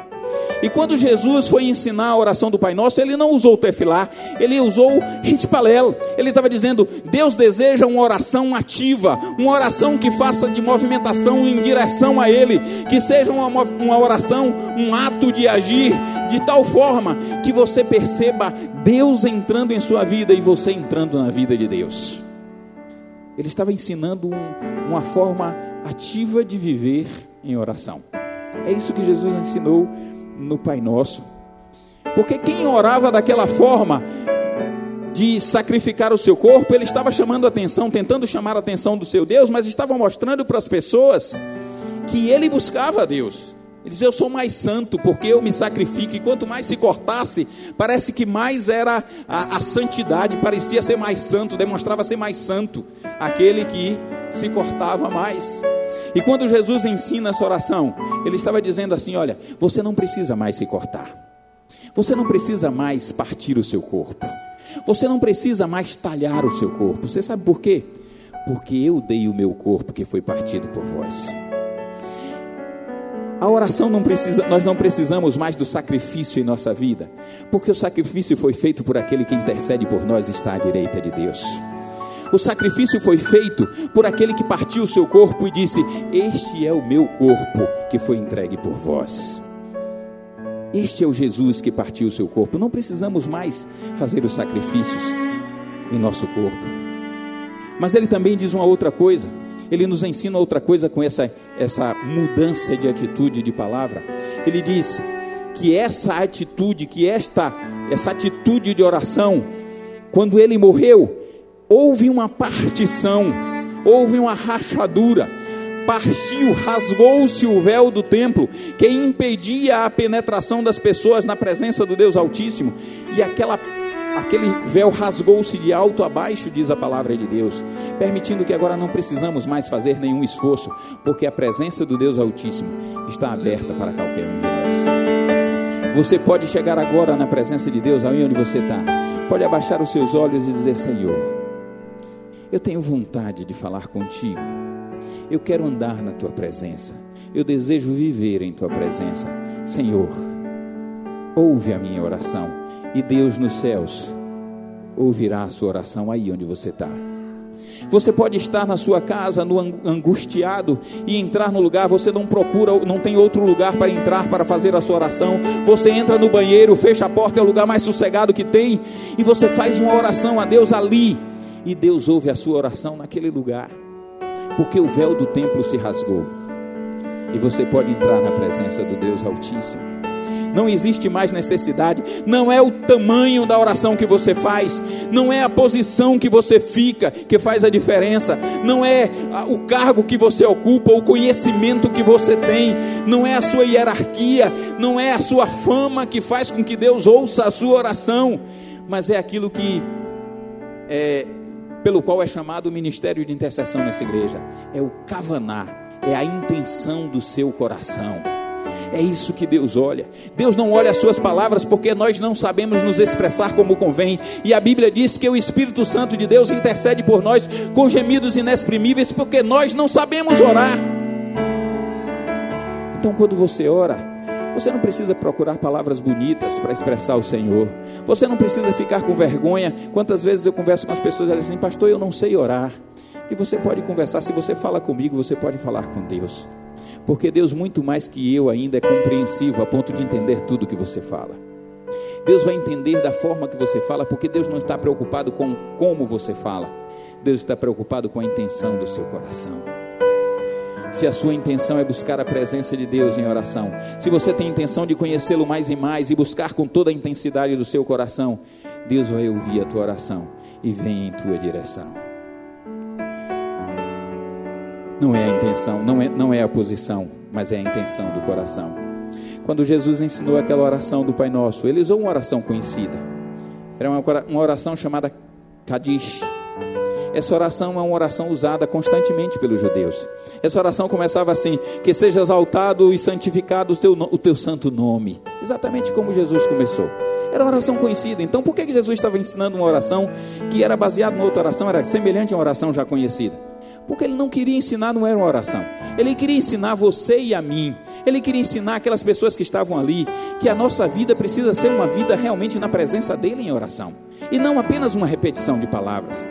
E quando Jesus foi ensinar a oração do Pai Nosso, ele não usou o tefilá, ele usou hitpalel. Ele estava dizendo: Deus deseja uma oração ativa, uma oração que faça de movimentação em direção a Ele, que seja uma, uma oração, um ato de agir de tal forma que você perceba Deus entrando em sua vida e você entrando na vida de Deus. Ele estava ensinando um, uma forma ativa de viver em oração. É isso que Jesus ensinou no Pai Nosso. Porque quem orava daquela forma, de sacrificar o seu corpo, ele estava chamando a atenção, tentando chamar a atenção do seu Deus, mas estava mostrando para as pessoas que ele buscava a Deus. Ele diz: Eu sou mais santo porque eu me sacrifico. E quanto mais se cortasse, parece que mais era a, a, santidade, parecia ser mais santo, demonstrava ser mais santo aquele que se cortava mais. E quando Jesus ensina essa oração, ele estava dizendo assim: Olha, você não precisa mais se cortar, você não precisa mais partir o seu corpo, você não precisa mais talhar o seu corpo. Você sabe por quê? Porque eu dei o meu corpo que foi partido por vós. A oração não precisa, nós não precisamos mais do sacrifício em nossa vida, porque o sacrifício foi feito por aquele que intercede por nós e está à direita de Deus. O sacrifício foi feito por aquele que partiu o seu corpo e disse: Este é o meu corpo que foi entregue por vós. Este é o Jesus que partiu o seu corpo. Não precisamos mais fazer os sacrifícios em nosso corpo. Mas ele também diz uma outra coisa ele nos ensina outra coisa com essa, essa mudança de atitude de palavra. Ele diz que essa atitude, que esta, essa atitude de oração, quando ele morreu, houve uma partição, houve uma rachadura, partiu, rasgou-se o véu do templo, que impedia a penetração das pessoas na presença do Deus Altíssimo, e aquela aquele véu rasgou-se de alto a baixo, diz a palavra de Deus, permitindo que agora não precisamos mais fazer nenhum esforço, porque a presença do Deus Altíssimo está aberta para qualquer um de nós. Você pode chegar agora na presença de Deus, aí onde você está, pode abaixar os seus olhos e dizer: Senhor, eu tenho vontade de falar contigo, eu quero andar na tua presença, eu desejo viver em tua presença, Senhor, ouve a minha oração. E Deus nos céus ouvirá a sua oração aí onde você está. Você pode estar na sua casa, no angustiado, e entrar no lugar, você não procura, não tem outro lugar para entrar para fazer a sua oração. Você entra no banheiro, fecha a porta, é o lugar mais sossegado que tem, e você faz uma oração a Deus ali, e Deus ouve a sua oração naquele lugar, porque o véu do templo se rasgou, e você pode entrar na presença do Deus Altíssimo. Não existe mais necessidade, não é o tamanho da oração que você faz, não é a posição que você fica que faz a diferença, não é o cargo que você ocupa, o conhecimento que você tem, não é a sua hierarquia, não é a sua fama que faz com que Deus ouça a sua oração, mas é aquilo que é pelo qual é chamado o ministério de intercessão nessa igreja, é o kavaná, é a intenção do seu coração. É isso que Deus olha. Deus não olha as suas palavras porque nós não sabemos nos expressar como convém. E a Bíblia diz que o Espírito Santo de Deus intercede por nós com gemidos inexprimíveis porque nós não sabemos orar. Então, quando você ora, você não precisa procurar palavras bonitas para expressar o Senhor. Você não precisa ficar com vergonha. Quantas vezes eu converso com as pessoas e elas dizem, pastor, eu não sei orar. E você pode conversar, se você fala comigo, você pode falar com Deus. Porque Deus, muito mais que eu, ainda é compreensivo a ponto de entender tudo que você fala. Deus vai entender da forma que você fala, porque Deus não está preocupado com como você fala, Deus está preocupado com a intenção do seu coração. Se a sua intenção é buscar a presença de Deus em oração, se você tem intenção de conhecê-lo mais e mais e buscar com toda a intensidade do seu coração, Deus vai ouvir a tua oração e vem em tua direção. Não é a intenção, não é, não é a posição, mas é a intenção do coração. Quando Jesus ensinou aquela oração do Pai Nosso, ele usou uma oração conhecida. Era uma, uma oração chamada Kadish. Essa oração é uma oração usada constantemente pelos judeus. Essa oração começava assim: Que seja exaltado e santificado o teu, o teu santo nome. Exatamente como Jesus começou. Era uma oração conhecida. Então, por que Jesus estava ensinando uma oração que era baseada em outra oração, era semelhante a uma oração já conhecida? Porque ele não queria ensinar, não era uma oração. Ele queria ensinar você e a mim. Ele queria ensinar aquelas pessoas que estavam ali que a nossa vida precisa ser uma vida realmente na presença dele em oração. E não apenas uma repetição de palavras.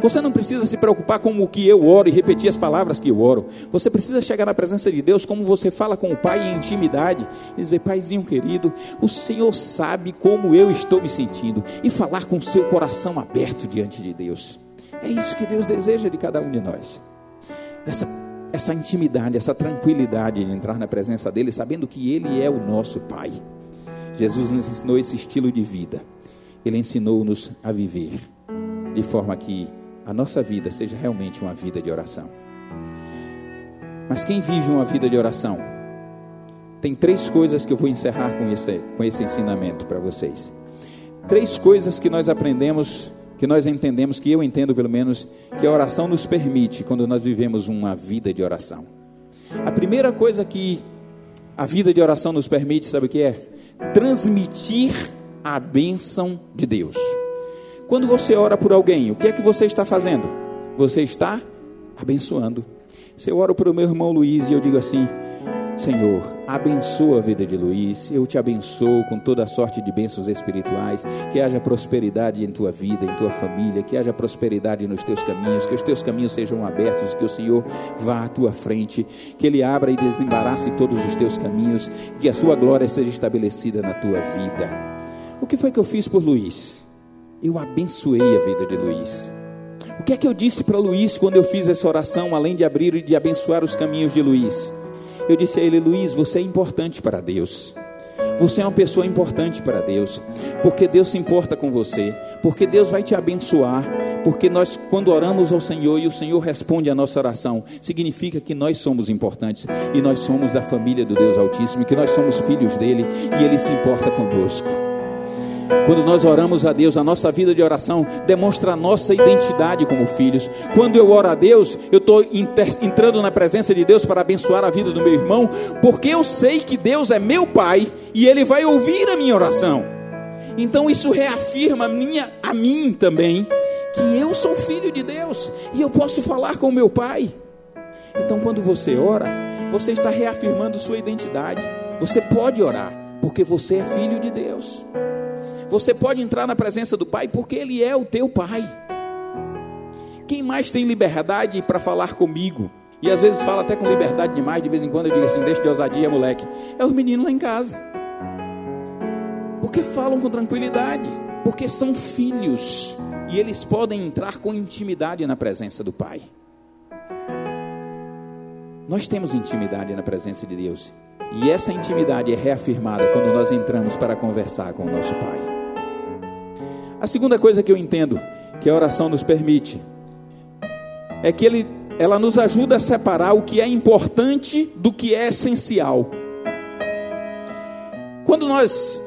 Você não precisa se preocupar com o que eu oro e repetir as palavras que eu oro. Você precisa chegar na presença de Deus como você fala com o Pai em intimidade e dizer: Paizinho querido, o Senhor sabe como eu estou me sentindo e falar com o seu coração aberto diante de Deus. É isso que Deus deseja de cada um de nós. Essa essa intimidade, essa tranquilidade de entrar na presença dele, sabendo que ele é o nosso Pai. Jesus nos ensinou esse estilo de vida. Ele ensinou-nos a viver de forma que a nossa vida seja realmente uma vida de oração. Mas quem vive uma vida de oração? Tem três coisas que eu vou encerrar com esse, com esse ensinamento para vocês. Três coisas que nós aprendemos, que nós entendemos, que eu entendo pelo menos, que a oração nos permite quando nós vivemos uma vida de oração. A primeira coisa que a vida de oração nos permite, sabe o que é? Transmitir a bênção de Deus. Quando você ora por alguém, o que é que você está fazendo? Você está abençoando. Se eu oro para o meu irmão Luiz e eu digo assim: Senhor, abençoa a vida de Luiz, eu te abençoo com toda a sorte de bênçãos espirituais, que haja prosperidade em tua vida, em tua família, que haja prosperidade nos teus caminhos, que os teus caminhos sejam abertos, que o Senhor vá à tua frente, que Ele abra e desembarace todos os teus caminhos, que a sua glória seja estabelecida na tua vida. O que foi que eu fiz por Luiz? Eu abençoei a vida de Luiz. O que é que eu disse para Luiz quando eu fiz essa oração, além de abrir e de abençoar os caminhos de Luiz? Eu disse a ele: Luiz, você é importante para Deus. Você é uma pessoa importante para Deus, porque Deus se importa com você, porque Deus vai te abençoar, porque nós, quando oramos ao Senhor e o Senhor responde a nossa oração, significa que nós somos importantes e nós somos da família do Deus Altíssimo, que nós somos filhos dele e ele se importa conosco. Quando nós oramos a Deus, a nossa vida de oração demonstra a nossa identidade como filhos. Quando eu oro a Deus, eu estou entrando na presença de Deus para abençoar a vida do meu irmão, porque eu sei que Deus é meu Pai e Ele vai ouvir a minha oração. Então isso reafirma a, minha, a mim também que eu sou filho de Deus e eu posso falar com meu Pai. Então quando você ora, você está reafirmando sua identidade. Você pode orar, porque você é filho de Deus. Você pode entrar na presença do Pai porque Ele é o teu Pai. Quem mais tem liberdade para falar comigo? E às vezes fala até com liberdade demais, de vez em quando eu digo assim, deixa de ousadia, moleque. É os meninos lá em casa. Porque falam com tranquilidade, porque são filhos e eles podem entrar com intimidade na presença do Pai. Nós temos intimidade na presença de Deus. E essa intimidade é reafirmada quando nós entramos para conversar com o nosso Pai. A segunda coisa que eu entendo que a oração nos permite é que ele, ela nos ajuda a separar o que é importante do que é essencial. Quando nós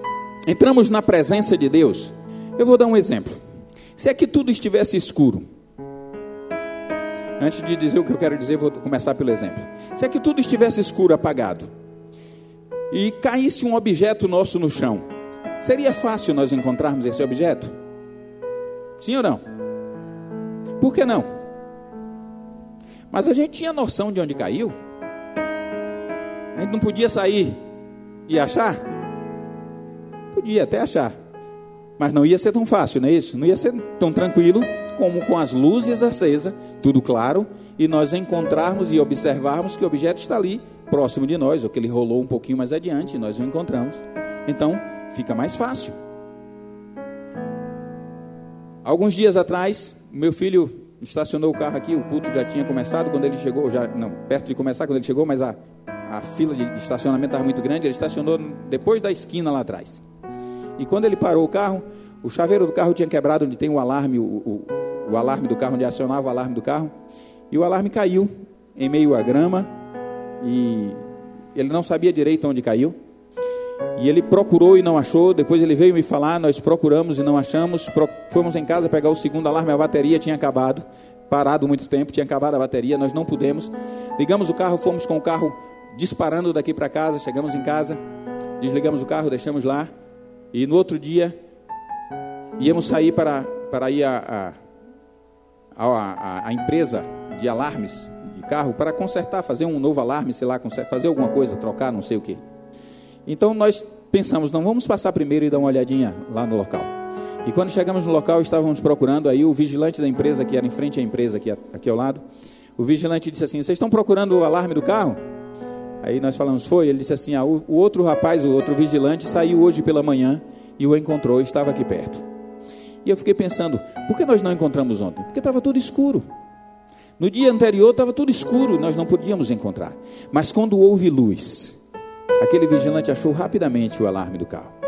entramos na presença de Deus, eu vou dar um exemplo. Se aqui tudo estivesse escuro, antes de dizer o que eu quero dizer, vou começar pelo exemplo. Se aqui tudo estivesse escuro, apagado, e caísse um objeto nosso no chão, seria fácil nós encontrarmos esse objeto? Sim ou não? Por que não? Mas a gente tinha noção de onde caiu. A gente não podia sair e achar? Podia até achar. Mas não ia ser tão fácil, não é isso? Não ia ser tão tranquilo como com as luzes acesas, tudo claro, e nós encontrarmos e observarmos que o objeto está ali, próximo de nós, ou que ele rolou um pouquinho mais adiante, e nós o encontramos. Então, fica mais fácil. Alguns dias atrás, meu filho estacionou o carro aqui, o culto já tinha começado quando ele chegou, já não, perto de começar quando ele chegou, mas a, a fila de, estacionamento estava muito grande, ele estacionou depois da esquina lá atrás. E quando ele parou o carro, o chaveiro do carro tinha quebrado onde tem o alarme, o, o, o alarme do carro, onde acionava o alarme do carro, e o alarme caiu em meio à grama, e ele não sabia direito onde caiu. E ele procurou e não achou. Depois ele veio me falar, nós procuramos e não achamos. Fomos em casa pegar o segundo alarme, a bateria tinha acabado, parado muito tempo, tinha acabado a bateria, nós não pudemos. Ligamos o carro, fomos com o carro disparando daqui para casa, chegamos em casa, desligamos o carro, deixamos lá. E no outro dia íamos sair para, para ir a, a, a, a empresa de alarmes de carro para consertar, fazer um novo alarme, sei lá, fazer alguma coisa, trocar, não sei o que. Então nós pensamos, não vamos passar primeiro e dar uma olhadinha lá no local. E quando chegamos no local, estávamos procurando, aí o vigilante da empresa, que era em frente à empresa, aqui, aqui ao lado, o vigilante disse assim: Vocês estão procurando o alarme do carro? Aí nós falamos: Foi. Ele disse assim: ah, o, o outro rapaz, o outro vigilante, saiu hoje pela manhã e o encontrou, estava aqui perto. E eu fiquei pensando: por que nós não encontramos ontem? Porque estava tudo escuro. No dia anterior estava tudo escuro, nós não podíamos encontrar. Mas quando houve luz, aquele vigilante achou rapidamente o alarme do carro.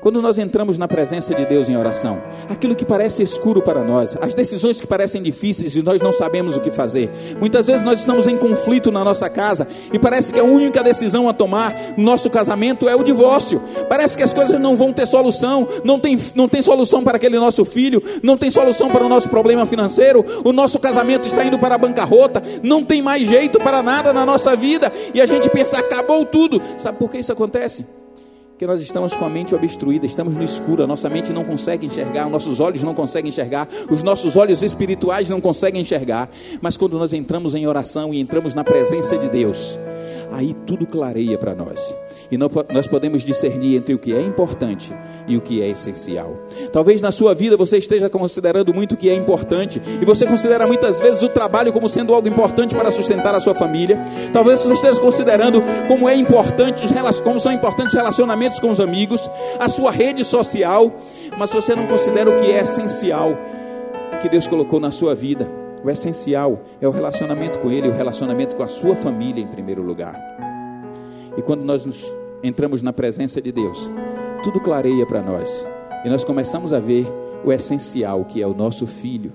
Quando nós entramos na presença de Deus em oração, aquilo que parece escuro para nós, as decisões que parecem difíceis e nós não sabemos o que fazer. Muitas vezes nós estamos em conflito na nossa casa e parece que a única decisão a tomar no nosso casamento é o divórcio. Parece que as coisas não vão ter solução, não tem, não tem solução para aquele nosso filho, não tem solução para o nosso problema financeiro, o nosso casamento está indo para a bancarrota, não tem mais jeito para nada na nossa vida e a gente pensa, acabou tudo. Sabe por que isso acontece? Porque nós estamos com a mente obstruída, estamos no escuro, a nossa mente não consegue enxergar, nossos olhos não conseguem enxergar, os nossos olhos espirituais não conseguem enxergar. Mas quando nós entramos em oração e entramos na presença de Deus, aí tudo clareia para nós e nós podemos discernir entre o que é importante e o que é essencial. Talvez na sua vida você esteja considerando muito o que é importante e você considera muitas vezes o trabalho como sendo algo importante para sustentar a sua família. Talvez você esteja considerando como é importante como são importantes os relacionamentos com os amigos, a sua rede social, mas você não considera o que é essencial que Deus colocou na sua vida. O essencial é o relacionamento com Ele, o relacionamento com a sua família em primeiro lugar. E quando nós nos entramos na presença de Deus, tudo clareia para nós. E nós começamos a ver o essencial que é o nosso filho,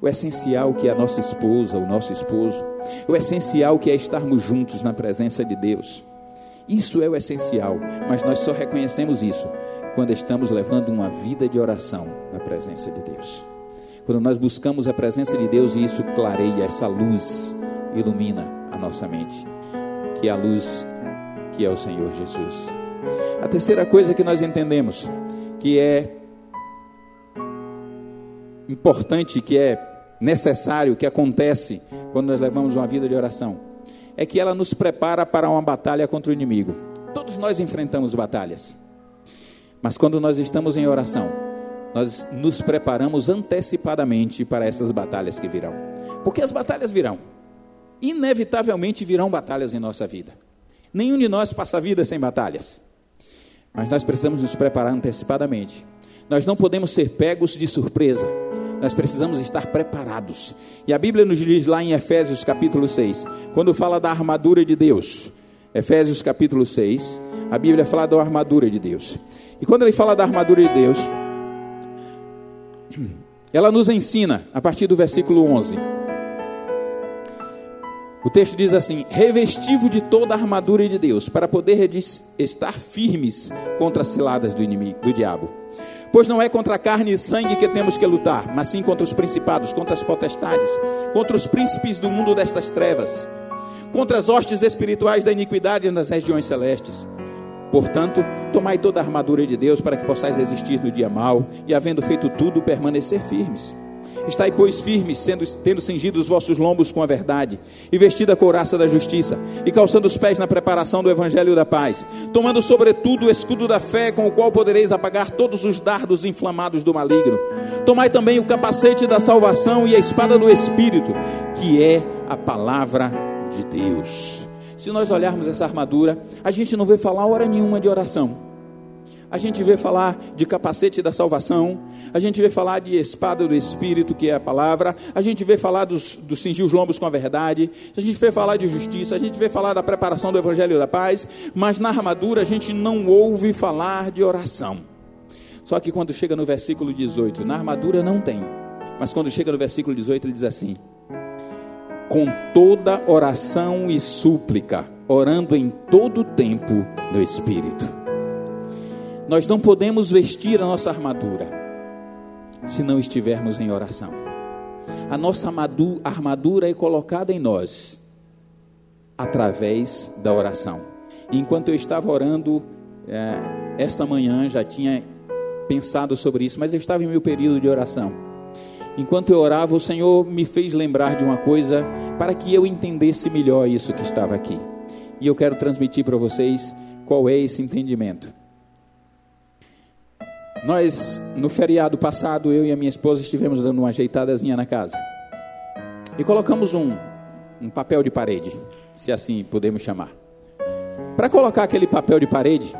o essencial que é a nossa esposa, o nosso esposo, o essencial que é estarmos juntos na presença de Deus. Isso é o essencial, mas nós só reconhecemos isso quando estamos levando uma vida de oração na presença de Deus. Quando nós buscamos a presença de Deus e isso clareia, essa luz ilumina a nossa mente, que é a luz que é o Senhor Jesus. A terceira coisa que nós entendemos que é importante, que é necessário, que acontece quando nós levamos uma vida de oração, é que ela nos prepara para uma batalha contra o inimigo. Todos nós enfrentamos batalhas. Mas quando nós estamos em oração, nós nos preparamos antecipadamente para essas batalhas que virão. Porque as batalhas virão. Inevitavelmente virão batalhas em nossa vida. Nenhum de nós passa a vida sem batalhas. Mas nós precisamos nos preparar antecipadamente. Nós não podemos ser pegos de surpresa. Nós precisamos estar preparados. E a Bíblia nos diz lá em Efésios capítulo 6, quando fala da armadura de Deus. Efésios capítulo 6, a Bíblia fala da armadura de Deus. E quando ele fala da armadura de Deus, ela nos ensina, a partir do versículo 11, o texto diz assim: revestivo de toda a armadura de Deus, para poder estar firmes contra as ciladas do inimigo, do diabo. Pois não é contra a carne e sangue que temos que lutar, mas sim contra os principados, contra as potestades, contra os príncipes do mundo destas trevas, contra as hostes espirituais da iniquidade nas regiões celestes. Portanto, tomai toda a armadura de Deus para que possais resistir no dia mau e, havendo feito tudo, permanecer firmes. Estai, pois, firmes, sendo, tendo cingido os vossos lombos com a verdade, e vestida a couraça da justiça, e calçando os pés na preparação do evangelho da paz, tomando sobretudo o escudo da fé, com o qual podereis apagar todos os dardos inflamados do maligno. Tomai também o capacete da salvação e a espada do Espírito, que é a palavra de Deus. Se nós olharmos essa armadura, a gente não vê falar hora nenhuma de oração a gente vê falar de capacete da salvação, a gente vê falar de espada do Espírito, que é a palavra, a gente vê falar dos, do cingir os lombos com a verdade, a gente vê falar de justiça, a gente vê falar da preparação do Evangelho da paz, mas na armadura a gente não ouve falar de oração. Só que quando chega no versículo 18, na armadura não tem, mas quando chega no versículo 18 ele diz assim: com toda oração e súplica, orando em todo tempo no Espírito. Nós não podemos vestir a nossa armadura se não estivermos em oração. A nossa armadura é colocada em nós através da oração. Enquanto eu estava orando, é, esta manhã já tinha pensado sobre isso, mas eu estava em meu período de oração. Enquanto eu orava, o Senhor me fez lembrar de uma coisa para que eu entendesse melhor isso que estava aqui. E eu quero transmitir para vocês qual é esse entendimento. Nós, no feriado passado, eu e a minha esposa estivemos dando uma ajeitadazinha na casa. E colocamos um, um papel de parede, se assim podemos chamar. Para colocar aquele papel de parede,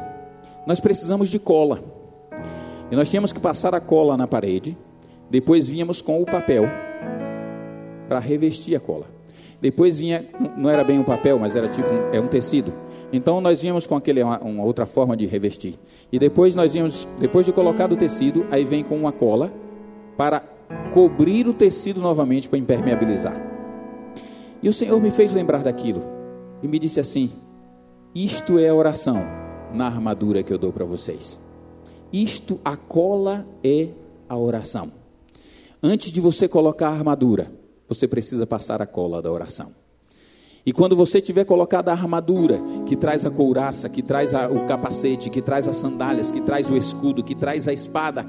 nós precisamos de cola. E nós tínhamos que passar a cola na parede, depois vínhamos com o papel para revestir a cola. Depois vinha, não era bem um papel, mas era tipo é um tecido. Então nós vínhamos com aquele uma, outra forma de revestir. E depois nós vínhamos, depois de colocar o tecido, aí vem com uma cola para cobrir o tecido novamente para impermeabilizar. E o Senhor me fez lembrar daquilo e me disse assim: Isto é a oração na armadura que eu dou para vocês. Isto, a cola é a oração. Antes de você colocar a armadura, você precisa passar a cola da oração. E quando você tiver colocado a armadura, que traz a couraça, que traz a, o capacete, que traz as sandálias, que traz o escudo, que traz a espada,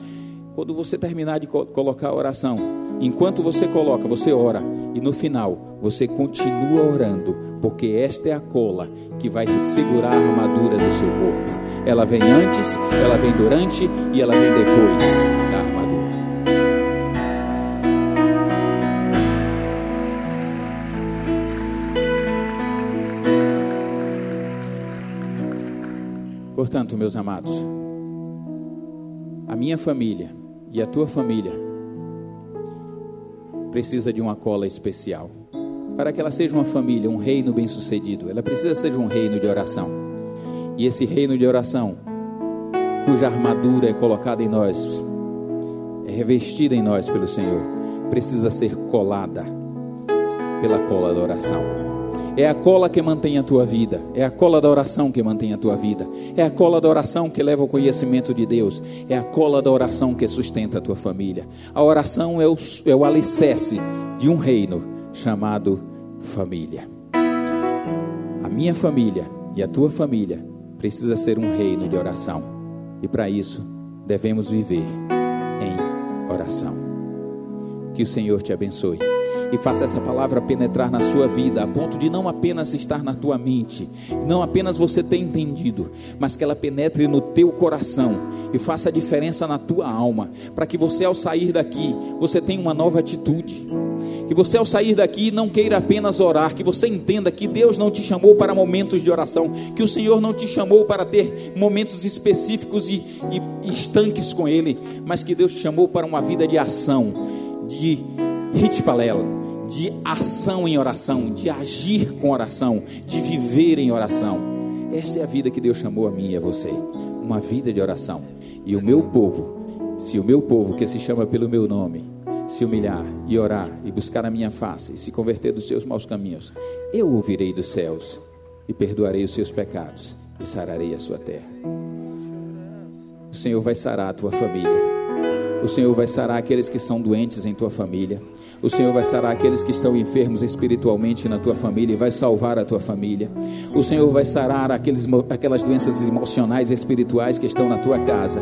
quando você terminar de co colocar a oração, enquanto você coloca, você ora, e no final você continua orando, porque esta é a cola que vai segurar a armadura do seu corpo. Ela vem antes, ela vem durante e ela vem depois. Portanto, meus amados, a minha família e a tua família precisa de uma cola especial. Para que ela seja uma família, um reino bem-sucedido, ela precisa ser um reino de oração. E esse reino de oração, cuja armadura é colocada em nós, é revestida em nós pelo Senhor, precisa ser colada pela cola da oração. É a cola que mantém a tua vida. É a cola da oração que mantém a tua vida. É a cola da oração que leva ao conhecimento de Deus. É a cola da oração que sustenta a tua família. A oração é o, é o alicerce de um reino chamado família. A minha família e a tua família precisa ser um reino de oração. E para isso devemos viver em oração. Que o Senhor te abençoe e faça essa palavra penetrar na sua vida, a ponto de não apenas estar na tua mente, não apenas você ter entendido, mas que ela penetre no teu coração e faça a diferença na tua alma, para que você ao sair daqui, você tenha uma nova atitude. Que você ao sair daqui não queira apenas orar, que você entenda que Deus não te chamou para momentos de oração, que o Senhor não te chamou para ter momentos específicos e, e estanques com Ele, mas que Deus te chamou para uma vida de ação, de hitpalela, de ação em oração, de agir com oração, de viver em oração. Esta é a vida que Deus chamou a mim e a você, uma vida de oração. E o meu povo, se o meu povo que se chama pelo meu nome, se humilhar e orar e buscar a minha face e se converter dos seus maus caminhos, eu ouvirei dos céus e perdoarei os seus pecados e sararei a sua terra. O Senhor vai sarar a tua família. O Senhor vai sarar aqueles que são doentes em tua família. O Senhor vai sarar aqueles que estão enfermos espiritualmente na tua família e vai salvar a tua família. O Senhor vai sarar aqueles, aquelas doenças emocionais e espirituais que estão na tua casa.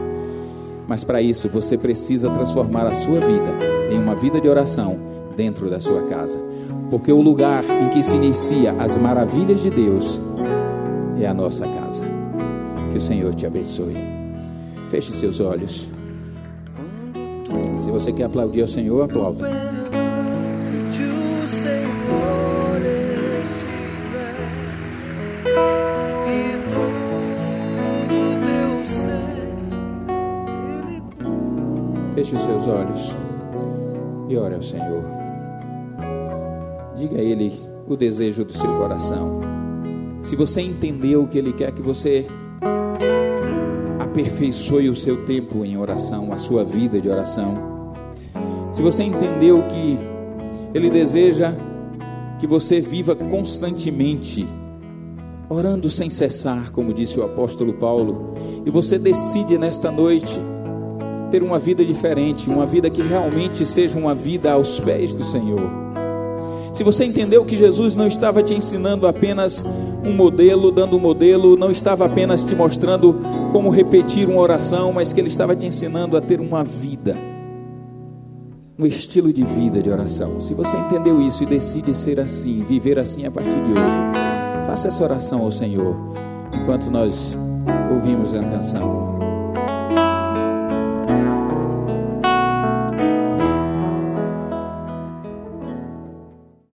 Mas para isso você precisa transformar a sua vida em uma vida de oração dentro da sua casa. Porque o lugar em que se inicia as maravilhas de Deus é a nossa casa. Que o Senhor te abençoe. Feche seus olhos. Se você quer aplaudir ao Senhor, aplauda. Feche os seus olhos e ore ao Senhor. Diga a Ele o desejo do seu coração. Se você entendeu que Ele quer que você aperfeiçoe o seu tempo em oração, a sua vida de oração. Se você entendeu que Ele deseja que você viva constantemente, orando sem cessar, como disse o apóstolo Paulo, e você decide nesta noite ter uma vida diferente, uma vida que realmente seja uma vida aos pés do Senhor. Se você entendeu que Jesus não estava te ensinando apenas um modelo, dando um modelo, não estava apenas te mostrando como repetir uma oração, mas que Ele estava te ensinando a ter uma vida, um estilo de vida de oração. Se você entendeu isso e decide ser assim, viver assim a partir de hoje, faça essa oração ao Senhor enquanto nós ouvimos a canção.